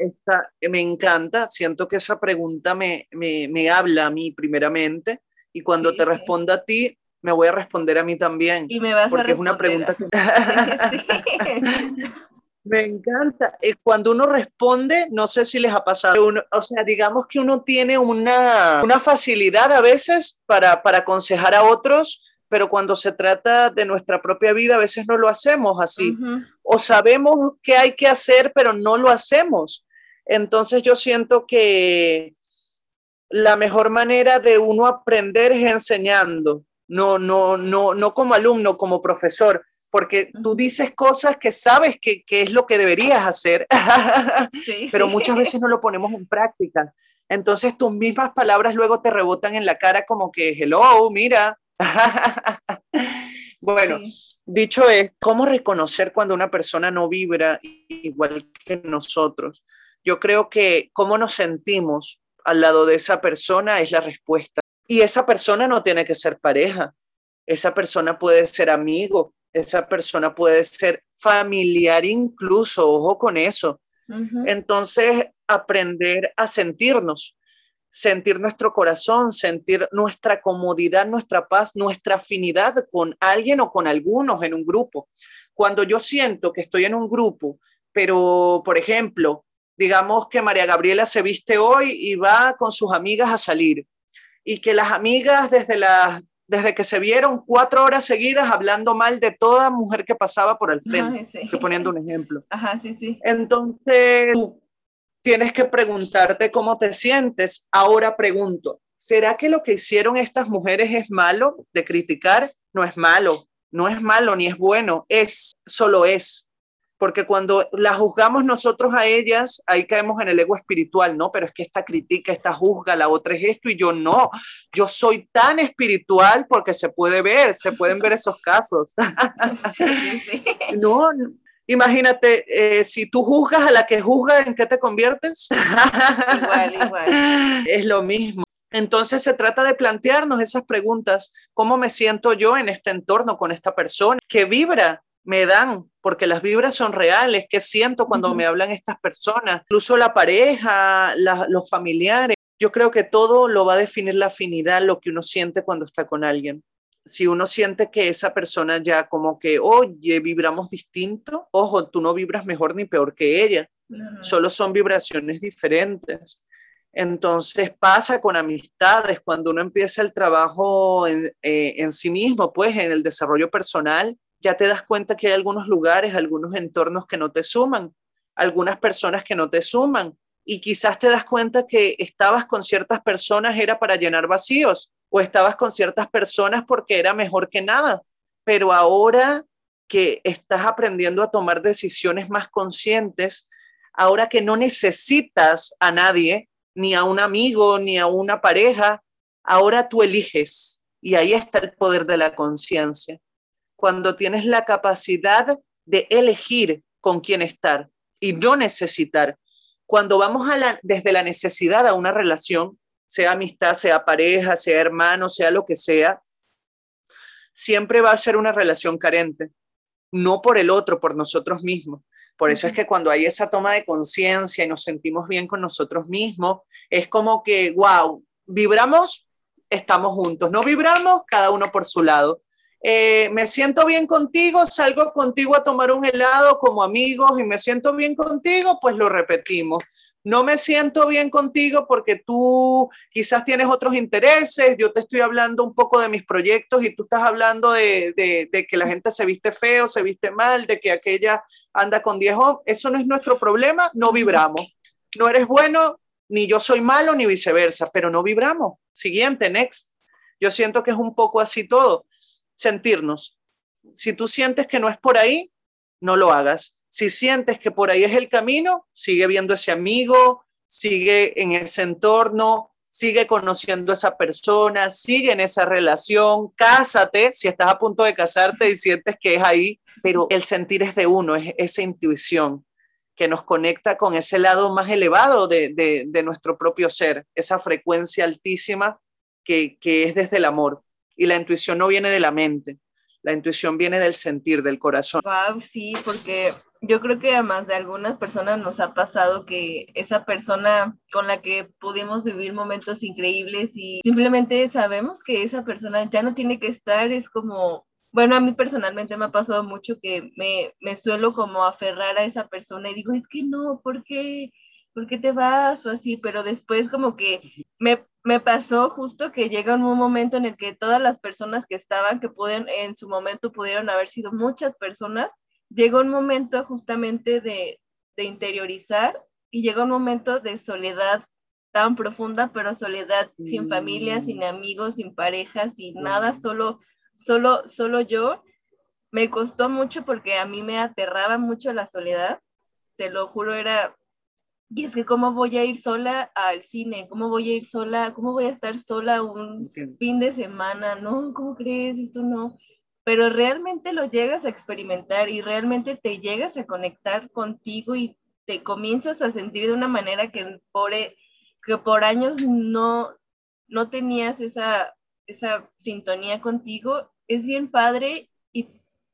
me encanta, siento que esa pregunta me, me, me habla a mí primeramente y cuando te responda a ti, me voy a responder a mí también. Y me vas porque es una pregunta que... me encanta. Eh, cuando uno responde, no sé si les ha pasado, o sea, digamos que uno tiene una, una facilidad a veces para, para aconsejar a otros pero cuando se trata de nuestra propia vida a veces no lo hacemos así. O sabemos qué hay que hacer, pero no lo hacemos. Entonces yo siento que la mejor manera de uno aprender es enseñando, no, no, no, no como alumno, como profesor, porque tú dices cosas que sabes que, que es lo que deberías hacer, pero muchas veces no lo ponemos en práctica. Entonces tus mismas palabras luego te rebotan en la cara como que, hello, mira, bueno, dicho es, ¿cómo reconocer cuando una persona no vibra igual que nosotros? Yo creo que cómo nos sentimos al lado de esa persona es la respuesta. Y esa persona no tiene que ser pareja, esa persona puede ser amigo, esa persona puede ser familiar incluso, ojo con eso. Entonces, aprender a sentirnos, sentir nuestro corazón, sentir nuestra comodidad, nuestra paz, nuestra afinidad con alguien o con algunos en un grupo. Cuando yo siento que estoy en un grupo, pero, por ejemplo, digamos que María Gabriela se viste hoy y va con sus amigas a salir, y que las amigas desde, las, desde que se vieron cuatro horas seguidas hablando mal de toda mujer que pasaba por el frente, estoy poniendo un ejemplo. Ajá, sí, sí. Entonces, tienes que preguntarte cómo te sientes. Ahora pregunto, ¿será que lo que hicieron estas mujeres es malo de criticar? No es malo, no es malo ni es bueno, es, solo es. Porque cuando las juzgamos nosotros a ellas, ahí caemos en el ego espiritual, ¿no? Pero es que esta critica, esta juzga, la otra es esto y yo no. Yo soy tan espiritual porque se puede ver, se pueden ver esos casos. no, Imagínate, eh, si tú juzgas a la que juzga, ¿en qué te conviertes? igual, igual. Es lo mismo. Entonces se trata de plantearnos esas preguntas. ¿Cómo me siento yo en este entorno con esta persona? ¿Qué vibra me dan? Porque las vibras son reales. ¿Qué siento cuando me hablan estas personas? Incluso la pareja, los familiares. Yo creo que todo lo va a definir la afinidad, lo que uno siente cuando está con alguien si uno siente que esa persona ya como que, oye, vibramos distinto, ojo, tú no vibras mejor ni peor que ella, solo son vibraciones diferentes. Entonces pasa con amistades, cuando uno empieza el trabajo en, eh, en sí mismo, pues en el desarrollo personal, ya te das cuenta que hay algunos lugares, algunos entornos que no te suman, algunas personas que no te suman, y quizás te das cuenta que estabas con ciertas personas era para llenar vacíos o estabas con ciertas personas porque era mejor que nada, pero ahora que estás aprendiendo a tomar decisiones más conscientes, ahora que no necesitas a nadie, ni a un amigo, ni a una pareja, ahora tú eliges y ahí está el poder de la conciencia. Cuando tienes la capacidad de elegir con quién estar y no necesitar. Cuando vamos desde la necesidad a una relación, sea amistad, sea pareja, sea hermano, sea lo que sea, siempre va a ser una relación carente, no por el otro, por nosotros mismos. Por eso es que cuando hay esa toma de conciencia y nos sentimos bien con nosotros mismos, es como que, wow, vibramos, estamos juntos, no vibramos, cada uno por su lado. Eh, me siento bien contigo, salgo contigo a tomar un helado como amigos y me siento bien contigo, pues lo repetimos no me siento bien contigo porque tú quizás tienes otros intereses, yo te estoy hablando un poco de mis proyectos y tú estás hablando de, que la gente se viste feo, se viste mal, de que aquella anda con 10 eso no es nuestro problema, no vibramos. No eres bueno, ni yo soy malo, ni viceversa, pero no vibramos. Siguiente, next. Yo siento que es un poco así todo, sentirnos. Si tú sientes que no es por ahí, no lo hagas si sientes que por ahí es el camino, sigue viendo ese amigo, sigue en ese entorno, sigue conociendo a esa persona, sigue en esa relación, cásate, si estás a punto de casarte y sientes que es ahí, pero el sentir es de uno, es esa intuición que nos conecta con ese lado más elevado de, nuestro propio ser, esa frecuencia altísima que, es desde el amor. Y la intuición no viene de la mente, la intuición viene del sentir, del corazón. Sí, porque yo creo que además de algunas personas nos ha pasado que esa persona con la que pudimos vivir momentos increíbles y simplemente sabemos que esa persona ya no tiene que estar, es como, bueno, a mí personalmente me ha pasado mucho que me, me suelo como aferrar a esa persona y digo, es que no, ¿por qué? ¿Por qué te vas? O así, pero después como que me, me pasó justo que llega un momento en el que todas las personas que estaban, que pueden, en su momento pudieron haber sido muchas personas, llegó un momento justamente de, interiorizar y llegó un momento de soledad tan profunda, pero soledad sin familia, sin mm. amigos, sin pareja, sin nada, solo, solo, solo yo. Me costó mucho porque a mí me aterraba mucho la soledad, te lo juro, era, y es que cómo voy a ir sola al cine, cómo voy a ir sola, cómo voy a estar sola un fin de semana, no, ¿cómo crees? Esto no pero realmente lo llegas a experimentar y realmente te llegas a conectar contigo y te comienzas a sentir de una manera que por, e, que por años no, no tenías esa, esa sintonía contigo, es bien padre y,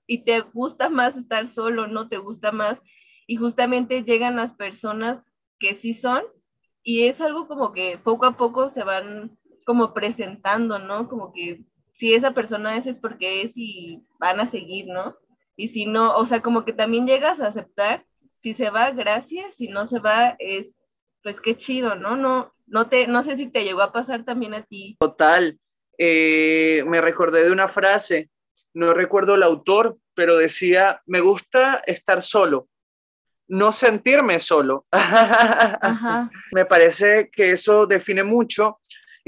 y te gusta más estar solo, no te gusta más. Y justamente llegan las personas que sí son y es algo como que poco a poco se van como presentando, ¿no? Como que si esa persona es, es porque es y van a seguir, ¿no? Y si no, o sea, como que también llegas a aceptar, si se va, gracias, si no se va, es, pues qué chido, ¿no? No, no, te, no sé si te llegó a pasar también a ti. Total, eh, me recordé de una frase, no recuerdo el autor, pero decía, me gusta estar solo, no sentirme solo. Me parece que eso define mucho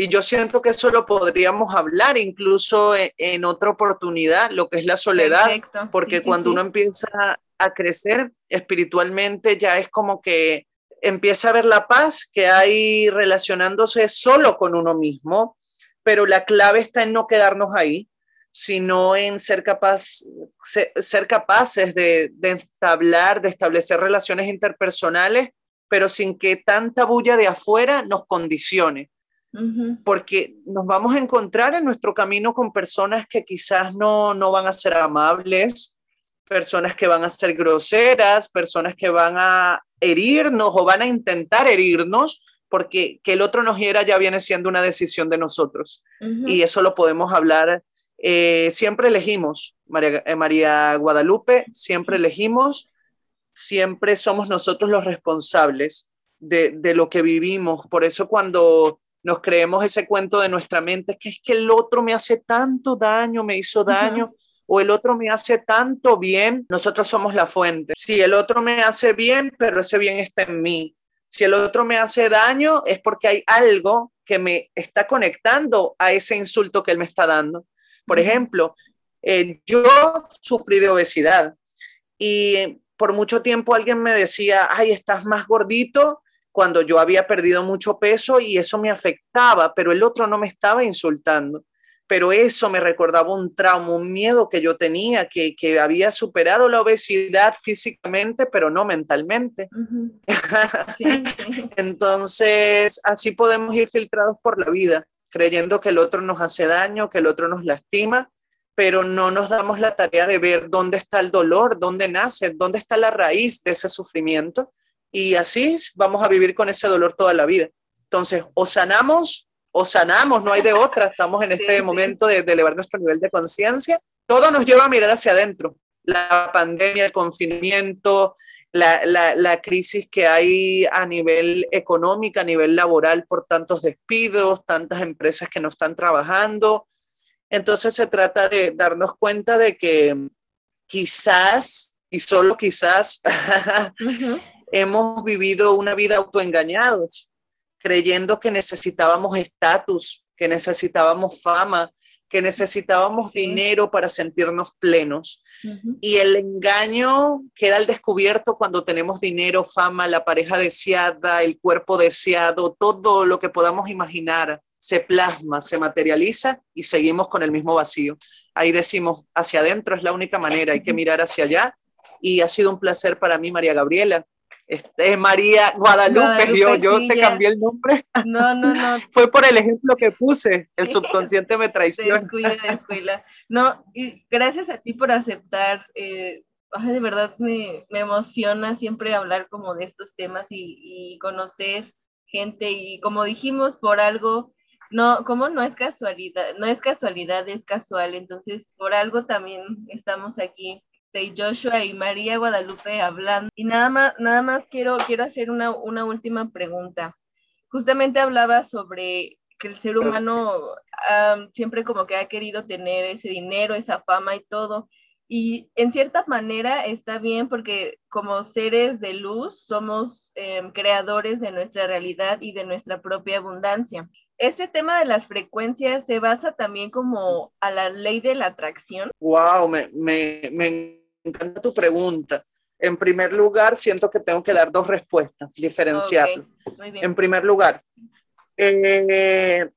y yo siento que eso lo podríamos hablar incluso e, en, otra oportunidad, lo que es la soledad, porque cuando uno empieza a crecer espiritualmente ya es como que empieza a ver la paz que hay relacionándose solo con uno mismo, pero la clave está en no quedarnos ahí, sino en ser, capaz, ser, capaces de, de entablar, de establecer relaciones interpersonales, pero sin que tanta bulla de afuera nos condicione. Porque nos vamos a encontrar en nuestro camino con personas que quizás no, no van a ser amables, personas que van a ser groseras, personas que van a herirnos o van a intentar herirnos, porque que el otro nos hiera ya viene siendo una decisión de nosotros. Y eso lo podemos hablar eh, siempre elegimos, María, eh, María Guadalupe, siempre elegimos, siempre somos nosotros los responsables de, de, lo que vivimos. Por eso cuando nos creemos ese cuento de nuestra mente, que es que el otro me hace tanto daño, me hizo daño. O el otro me hace tanto bien, nosotros somos la fuente. Si el otro me hace bien, pero ese bien está en mí. Si el otro me hace daño, es porque hay algo que me está conectando a ese insulto que él me está dando. Por ejemplo, eh, yo sufrí de obesidad y por mucho tiempo alguien me decía, ay, estás más gordito cuando yo había perdido mucho peso y eso me afectaba, pero el otro no me estaba insultando. Pero eso me recordaba un trauma, un miedo que yo tenía, que, había superado la obesidad físicamente, pero no mentalmente. Entonces, así podemos ir filtrados por la vida creyendo que el otro nos hace daño, que el otro nos lastima, pero no nos damos la tarea de ver dónde está el dolor, dónde nace, dónde está la raíz de ese sufrimiento. Y así vamos a vivir con ese dolor toda la vida. Entonces, o sanamos o sanamos, no hay de otra. Estamos en este momento de, de elevar nuestro nivel de conciencia. Todo nos lleva a mirar hacia adentro. La pandemia, el confinamiento, la, crisis que hay a nivel económico, a nivel laboral por tantos despidos, tantas empresas que no están trabajando. Entonces se trata de darnos cuenta de que quizás, y solo quizás, hemos vivido una vida autoengañados, creyendo que necesitábamos estatus, que necesitábamos fama, que necesitábamos dinero para sentirnos plenos. Y el engaño queda al descubierto cuando tenemos dinero, fama, la pareja deseada, el cuerpo deseado, todo lo que podamos imaginar se plasma, se materializa y seguimos con el mismo vacío. Ahí decimos, hacia adentro es la única manera, hay que mirar hacia allá. Y ha sido un placer para mí, María Gabriela, este, María Guadalupe, yo, yo te cambié el nombre. No, no, no. Fue por el ejemplo que puse, el subconsciente me traiciona. Descuida, No, y gracias a ti por aceptar. Eh, de verdad me, me, emociona siempre hablar como de estos temas y, y, conocer gente y como dijimos, por algo, no, como no es casualidad, no es casualidad, es casual, entonces por algo también estamos aquí de Joshua y María Guadalupe hablando. Y nada más, nada más quiero, quiero hacer una, una última pregunta. Justamente hablaba sobre que el ser humano siempre como que ha querido tener ese dinero, esa fama y todo. Y en cierta manera está bien porque como seres de luz somos em, creadores de nuestra realidad y de nuestra propia abundancia. Este tema de las frecuencias se basa también como a la ley de la atracción. Wow, me, me, me encanta tu pregunta. En primer lugar, siento que tengo que dar dos respuestas, diferenciarlo. En primer lugar, eh,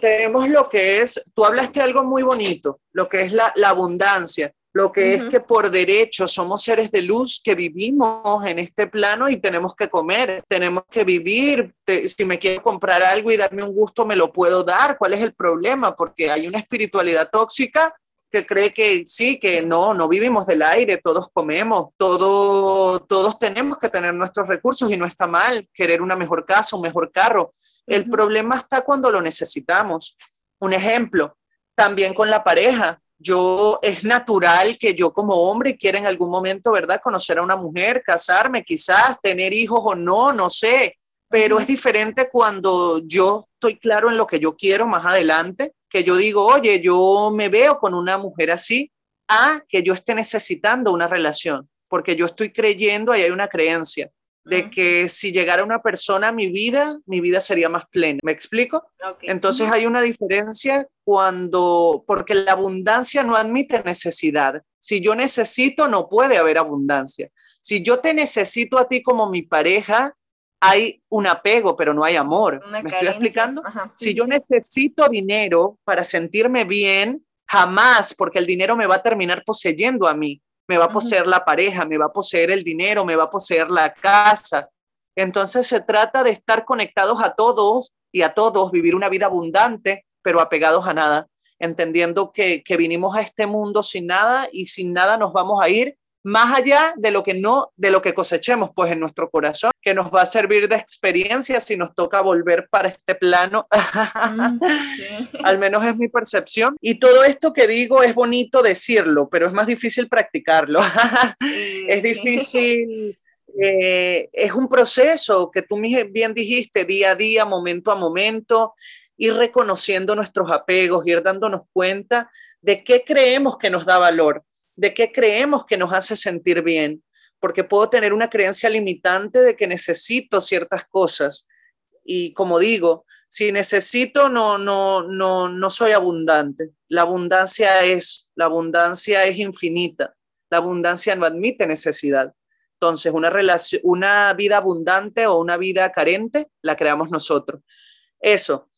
tenemos lo que es, tú hablaste algo muy bonito, lo que es la, abundancia, lo que es que por derecho somos seres de luz que vivimos en este plano y tenemos que comer, tenemos que vivir. si me quiero comprar algo y darme un gusto, me lo puedo dar. ¿Cuál es el problema? Porque hay una espiritualidad tóxica que cree que sí, que no, no vivimos del aire, todos comemos, todo, todos tenemos que tener nuestros recursos y no está mal querer una mejor casa, un mejor carro. El problema está cuando lo necesitamos. Un ejemplo, también con la pareja. Yo es natural que yo como hombre quiera en algún momento, ¿verdad? Conocer a una mujer, casarme, quizás tener hijos o no, no sé. Pero es diferente cuando yo estoy claro en lo que yo quiero más adelante que yo digo, oye, yo me veo con una mujer así, a que yo esté necesitando una relación. porque yo estoy creyendo, ahí hay una creencia de que si llegara una persona a mi vida, mi vida sería más plena. ¿Me explico? Entonces hay una diferencia cuando, porque la abundancia no admite necesidad. Si yo necesito, no puede haber abundancia. Si yo te necesito a ti como mi pareja, hay un apego, pero no hay amor. ¿Me estoy explicando? si yo necesito dinero para sentirme bien, jamás, porque el dinero me va a terminar poseyendo a mí me va a poseer la pareja, me va a poseer el dinero, me va a poseer la casa. Entonces se trata de estar conectados a todos y a todos, vivir una vida abundante, pero apegados a nada, entendiendo que, que vinimos a este mundo sin nada y sin nada nos vamos a ir más allá de lo que no, de lo que cosechemos, pues en nuestro corazón, que nos va a servir de experiencia si nos toca volver para este plano. Mm, Al menos es mi percepción. Y todo esto que digo es bonito decirlo, pero es más difícil practicarlo. es difícil. Eh, es un proceso que tú bien dijiste, día a día, momento a momento, ir reconociendo nuestros apegos, ir dándonos cuenta de qué creemos que nos da valor de qué creemos que nos hace sentir bien, porque puedo tener una creencia limitante de que necesito ciertas cosas. Y como digo, si necesito, no, no, no, no soy abundante. La abundancia es, la abundancia es infinita. La abundancia no admite necesidad. Entonces, una, relación, una vida abundante o una vida carente la creamos nosotros. Eso,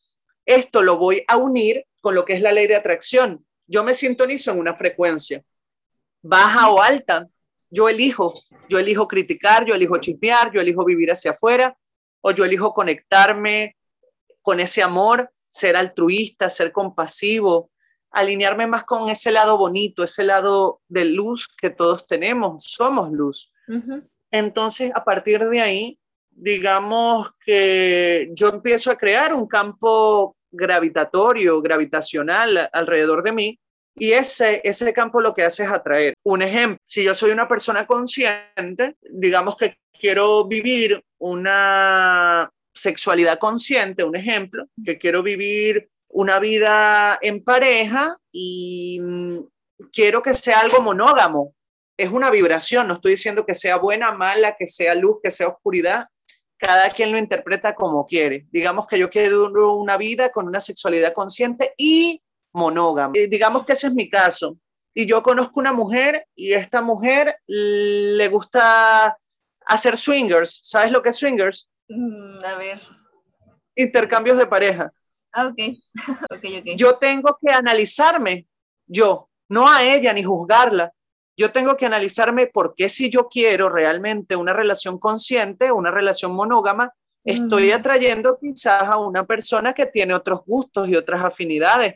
esto lo voy a unir con lo que es la ley de atracción. Yo me sintonizo en una frecuencia baja o alta. Yo elijo, yo elijo criticar, yo elijo chismear, yo elijo vivir hacia afuera, o yo elijo conectarme con ese amor, ser altruista, ser compasivo, alinearme más con ese lado bonito, ese lado de luz que todos tenemos, somos luz. Entonces, a partir de ahí, digamos que yo empiezo a crear un campo gravitatorio, gravitacional alrededor de mí, y ese, ese campo lo que hace es atraer. Un ejemplo, si yo soy una persona consciente, digamos que quiero vivir una sexualidad consciente, un ejemplo, que quiero vivir una vida en pareja y mm, quiero que sea algo monógamo. Es una vibración, no estoy diciendo que sea buena, mala, que sea luz, que sea oscuridad. Cada quien lo interpreta como quiere. Digamos que yo quiero una vida con una sexualidad consciente y monógama. Eh, digamos que ese es mi caso. Y yo conozco una mujer y esta mujer le gusta hacer swingers. ¿Sabes lo que es swingers? Mm, a ver. Intercambios de pareja. Ah, ok. okay, okay. Yo tengo que analizarme, yo, no a ella ni juzgarla. Yo tengo que analizarme por qué si yo quiero realmente una relación consciente, una relación monógama, estoy atrayendo quizás a una persona que tiene otros gustos y otras afinidades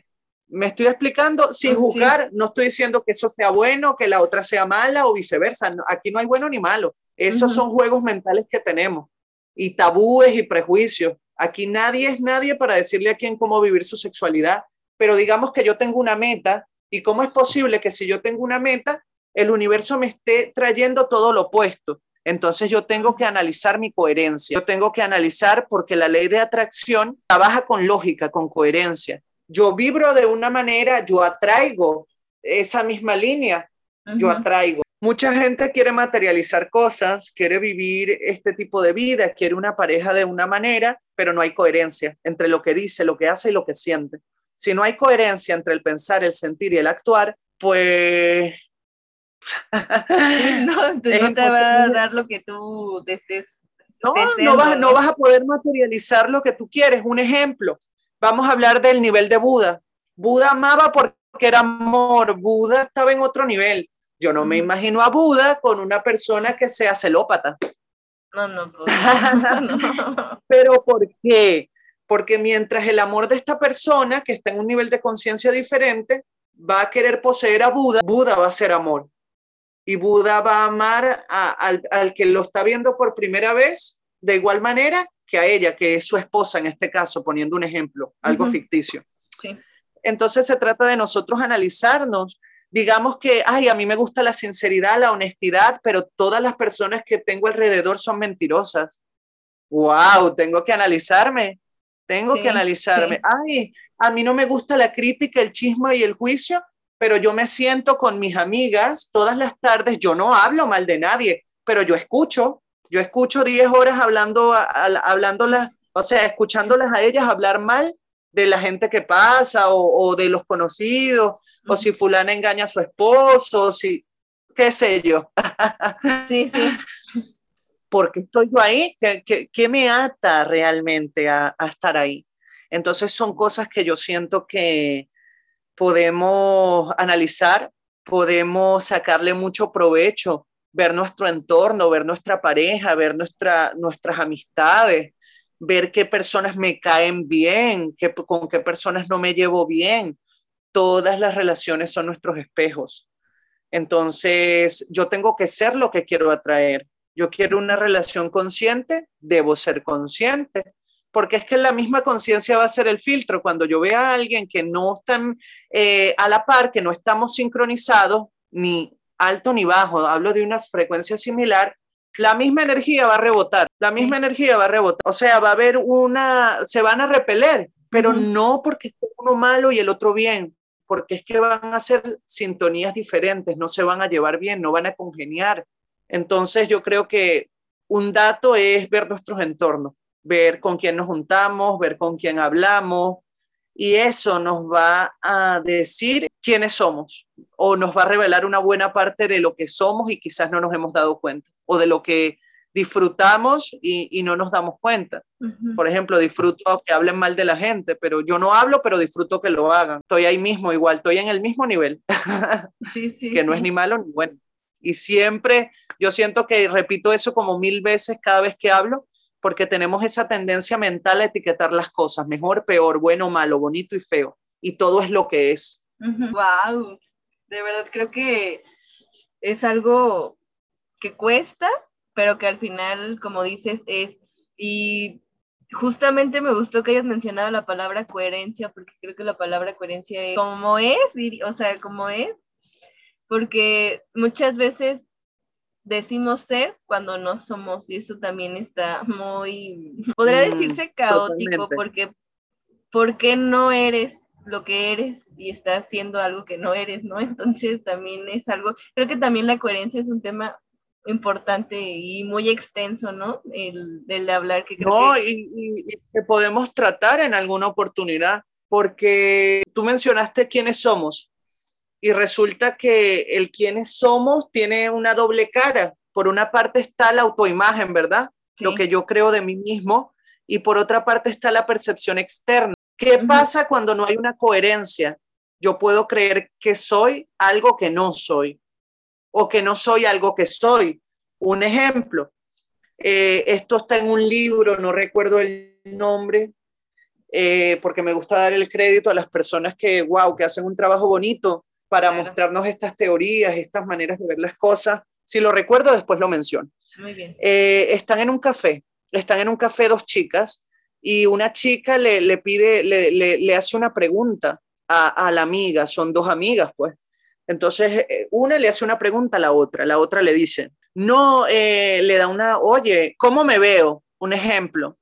me estoy explicando sin juzgar, no estoy diciendo que eso sea bueno, que la otra sea mala o viceversa. aquí no hay bueno ni malo. Esos son juegos mentales que tenemos y tabúes y prejuicios. Aquí nadie es nadie para decirle a quién cómo vivir su sexualidad, pero digamos que yo tengo una meta y cómo es posible que si yo tengo una meta, el universo me esté trayendo todo lo opuesto. Entonces yo tengo que analizar mi coherencia. Yo tengo que analizar porque la ley de atracción trabaja con lógica, con coherencia yo vibro de una manera, yo atraigo esa misma línea, yo atraigo. Mucha gente quiere materializar cosas, quiere vivir este tipo de vida, quiere una pareja de una manera, pero no hay coherencia entre lo que dice, lo que hace y lo que siente. Si no hay coherencia entre el pensar, el sentir y el actuar, pues... no, no te va a dar lo que tú desees. No, no vas, no vas a poder materializar lo que tú quieres. Un ejemplo, Vamos a hablar del nivel de Buda. Buda amaba porque era amor. Buda estaba en otro nivel. Yo no me imagino a Buda con una persona que sea celópata. No, no, no. Pero ¿por qué? Porque mientras el amor de esta persona, que está en un nivel de conciencia diferente, va a querer poseer a Buda, Buda va a ser amor. Y Buda va a amar al, al que lo está viendo por primera vez de igual manera que a ella, que es su esposa en este caso, poniendo un ejemplo, algo ficticio. Entonces se trata de nosotros analizarnos. Digamos que, ay, a mí me gusta la sinceridad, la honestidad, pero todas las personas que tengo alrededor son mentirosas. Wow, tengo que analizarme, tengo que analizarme. Ay, a mí no me gusta la crítica, el chisme y el juicio, pero yo me siento con mis amigas todas las tardes, yo no hablo mal de nadie, pero yo escucho, yo escucho 10 horas hablando, hablándolas, o sea, escuchándolas a ellas hablar mal de la gente que pasa o, de los conocidos, o si fulana engaña a su esposo, si, qué sé yo. Sí, sí. Porque estoy yo ahí, ¿qué, qué, me ata realmente a, a, estar ahí? Entonces son cosas que yo siento que podemos analizar, podemos sacarle mucho provecho, ver nuestro entorno, ver nuestra pareja, ver nuestra, nuestras amistades, ver qué personas me caen bien, qué, con qué personas no me llevo bien. Todas las relaciones son nuestros espejos. Entonces, yo tengo que ser lo que quiero atraer. Yo quiero una relación consciente, debo ser consciente, porque es que la misma conciencia va a ser el filtro. Cuando yo vea a alguien que no está eh, a la par, que no estamos sincronizados, ni alto ni bajo, hablo de una frecuencia similar, la misma energía va a rebotar, la misma energía va a rebotar. O sea, va a haber una, se van a repeler, pero no porque esté uno malo y el otro bien, porque es que van a ser sintonías diferentes, no se van a llevar bien, no van a congeniar. Entonces yo creo que un dato es ver nuestros entornos, ver con quién nos juntamos, ver con quién hablamos, y eso nos va a decir quiénes somos o nos va a revelar una buena parte de lo que somos y quizás no nos hemos dado cuenta o de lo que disfrutamos y, no nos damos cuenta. Por ejemplo, disfruto que hablen mal de la gente, pero yo no hablo, pero disfruto que lo hagan. Estoy ahí mismo, igual, estoy en el mismo nivel, que no es ni malo ni bueno. Y siempre yo siento que repito eso como mil veces cada vez que hablo, porque tenemos esa tendencia mental a etiquetar las cosas, mejor, peor, bueno, malo, bonito y feo. Y todo es lo que es. Wow, de verdad creo que es algo que cuesta, pero que al final, como dices, es, y justamente me gustó que hayas mencionado la palabra coherencia, porque creo que la palabra coherencia es como es, o sea, como es, porque muchas veces decimos ser cuando no somos, y eso también está muy, podría mm, decirse caótico, porque ¿por qué no eres lo que eres y estás haciendo algo que no eres, ¿no? Entonces también es algo, creo que también la coherencia es un tema importante y muy extenso, ¿no? El, de hablar que creo no, Y, y, que podemos tratar en alguna oportunidad, porque tú mencionaste quiénes somos y resulta que el quiénes somos tiene una doble cara. Por una parte está la autoimagen, ¿verdad? Lo que yo creo de mí mismo y por otra parte está la percepción externa. ¿Qué pasa cuando no hay una coherencia? Yo puedo creer que soy algo que no soy o que no soy algo que soy. Un ejemplo, eh, esto está en un libro, no recuerdo el nombre, eh, porque me gusta dar el crédito a las personas que, wow, que hacen un trabajo bonito para mostrarnos estas teorías, estas maneras de ver las cosas. Si lo recuerdo, después lo menciono. Muy bien. Eh, están en un café, están en un café dos chicas y una chica le, le pide, le, le, hace una pregunta a, a, la amiga, son dos amigas, pues. Entonces, eh, una le hace una pregunta a la otra, la otra le dice, no, eh, le da una, oye, ¿cómo me veo? Un ejemplo.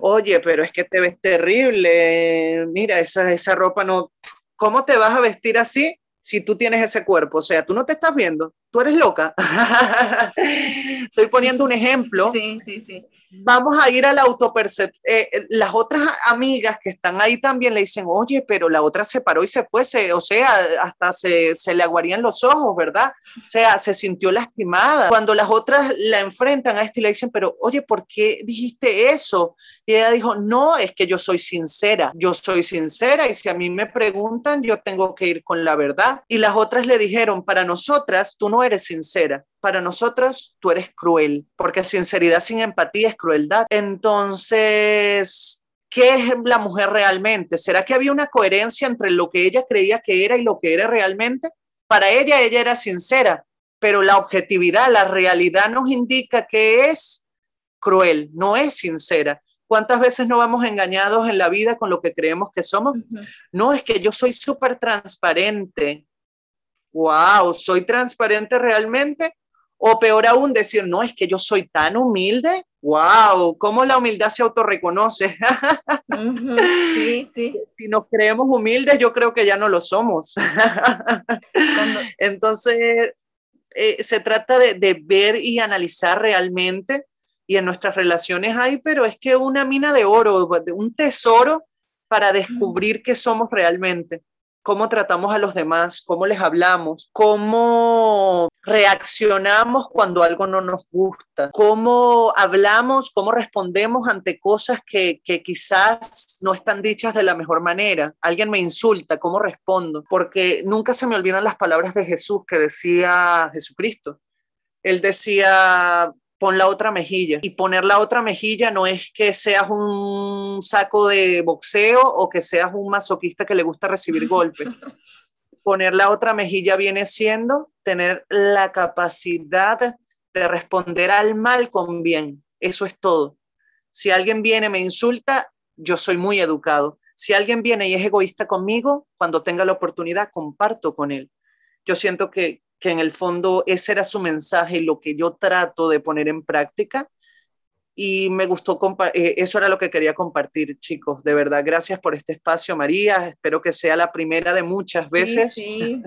Oye, pero es que te ves terrible, mira, esa, esa ropa no, ¿cómo te vas a vestir así si tú tienes ese cuerpo? O sea, tú no te estás viendo, tú eres loca. Estoy poniendo un ejemplo. Sí, sí, sí vamos a ir a la autopercepción. Eh, eh, las otras amigas que están ahí también le dicen, oye, pero la otra se paró y se fue, o sea, hasta se, se, le aguarían los ojos, ¿verdad? O sea, se sintió lastimada. Cuando las otras la enfrentan a esto y le dicen, pero oye, ¿por qué dijiste eso? Y ella dijo, no, es que yo soy sincera, yo soy sincera y si a mí me preguntan, yo tengo que ir con la verdad. Y las otras le dijeron, para nosotras, tú no eres sincera, para nosotras tú eres cruel, porque sinceridad sin empatía es crueldad. Entonces, ¿qué es la mujer realmente? ¿Será que había una coherencia entre lo que ella creía que era y lo que era realmente? Para ella, ella era sincera, pero la objetividad, la realidad nos indica que es cruel, no es sincera. ¿Cuántas veces no vamos engañados en la vida con lo que creemos que somos? No, es que yo soy súper transparente. Wow, ¿soy transparente realmente? O peor aún, decir, no, es que yo soy tan humilde wow, cómo la humildad se autorreconoce. sí, sí. Si nos creemos humildes, yo creo que ya no lo somos. Entonces, eh, se trata de, de, ver y analizar realmente, y en nuestras relaciones hay, pero es que una mina de oro, un tesoro para descubrir qué somos realmente cómo tratamos a los demás, cómo les hablamos, cómo reaccionamos cuando algo no nos gusta, cómo hablamos, cómo respondemos ante cosas que, quizás no están dichas de la mejor manera. Alguien me insulta, ¿cómo respondo? Porque nunca se me olvidan las palabras de Jesús que decía Jesucristo. Él decía, pon la otra mejilla. Y poner la otra mejilla no es que seas un saco de boxeo o que seas un masoquista que le gusta recibir golpes. Poner la otra mejilla viene siendo tener la capacidad de responder al mal con bien. Eso es todo. Si alguien viene, me insulta, yo soy muy educado. Si alguien viene y es egoísta conmigo, cuando tenga la oportunidad, comparto con él. Yo siento que, que en el fondo ese era su mensaje y lo que yo trato de poner en práctica. Y me gustó, eh, eso era lo que quería compartir, chicos. De verdad, gracias por este espacio, María. Espero que sea la primera de muchas veces. Sí,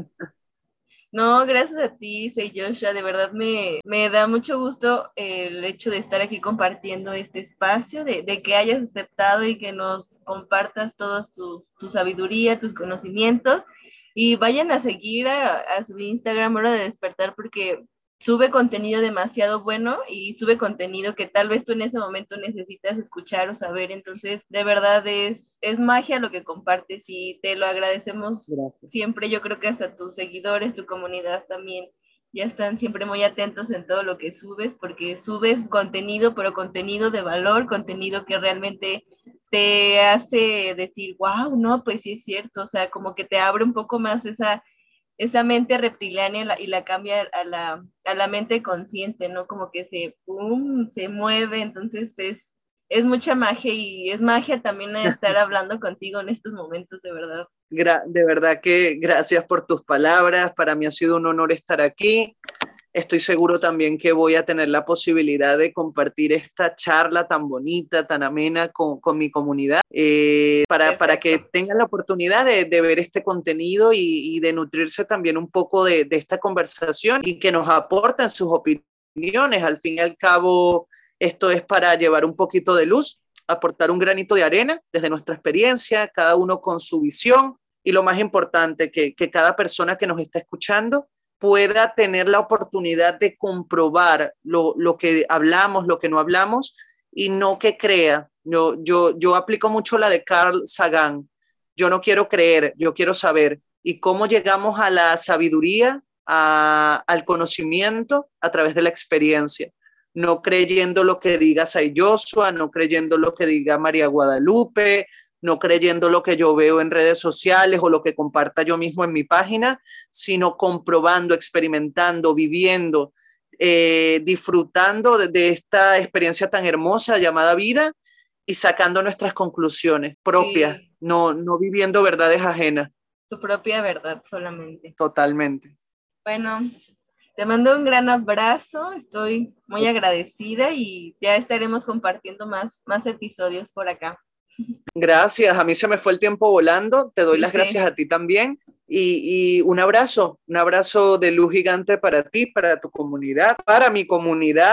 No, gracias a ti, soy Joshua. De verdad me, me, da mucho gusto el hecho de estar aquí compartiendo este espacio, de, de que hayas aceptado y que nos compartas toda tu, tu sabiduría, tus conocimientos y vayan a seguir a, su Instagram Hora de Despertar porque sube contenido demasiado bueno y sube contenido que tal vez tú en ese momento necesitas escuchar o saber. Entonces, de verdad es, es magia lo que compartes y te lo agradecemos siempre. Yo creo que hasta tus seguidores, tu comunidad también ya están siempre muy atentos en todo lo que subes porque subes contenido, pero contenido de valor, contenido que realmente te hace decir, wow, no, pues sí es cierto, o sea, como que te abre un poco más esa, esa mente reptiliana y la, cambia a la, a la, mente consciente, ¿no? Como que se, pum, se mueve, entonces es, es mucha magia y es magia también estar hablando contigo en estos momentos, de verdad. de verdad que gracias por tus palabras, para mí ha sido un honor estar aquí. Estoy seguro también que voy a tener la posibilidad de compartir esta charla tan bonita, tan amena con, mi comunidad, eh, para, para, que tengan la oportunidad de, ver este contenido y, de nutrirse también un poco de, esta conversación y que nos aporten sus opiniones. Al fin y al cabo, esto es para llevar un poquito de luz, aportar un granito de arena desde nuestra experiencia, cada uno con su visión y lo más importante, que, que cada persona que nos está escuchando pueda tener la oportunidad de comprobar lo, que hablamos, lo que no hablamos, y no que crea. Yo, yo, yo aplico mucho la de Carl Sagan. Yo no quiero creer, yo quiero saber. ¿Y cómo llegamos a la sabiduría, al conocimiento a través de la experiencia? No creyendo lo que diga Say Joshua, no creyendo lo que diga María Guadalupe, no creyendo lo que yo veo en redes sociales o lo que comparta yo mismo en mi página, sino comprobando, experimentando, viviendo, eh, disfrutando de, esta experiencia tan hermosa llamada vida y sacando nuestras conclusiones propias, no, no viviendo verdades ajenas. Tu propia verdad solamente. Totalmente. Bueno, te mando un gran abrazo, estoy muy agradecida y ya estaremos compartiendo más, más episodios por acá. Gracias, a mí se me fue el tiempo volando, te doy las gracias a ti también. Y, un abrazo, un abrazo de luz gigante para ti, para tu comunidad, para mi comunidad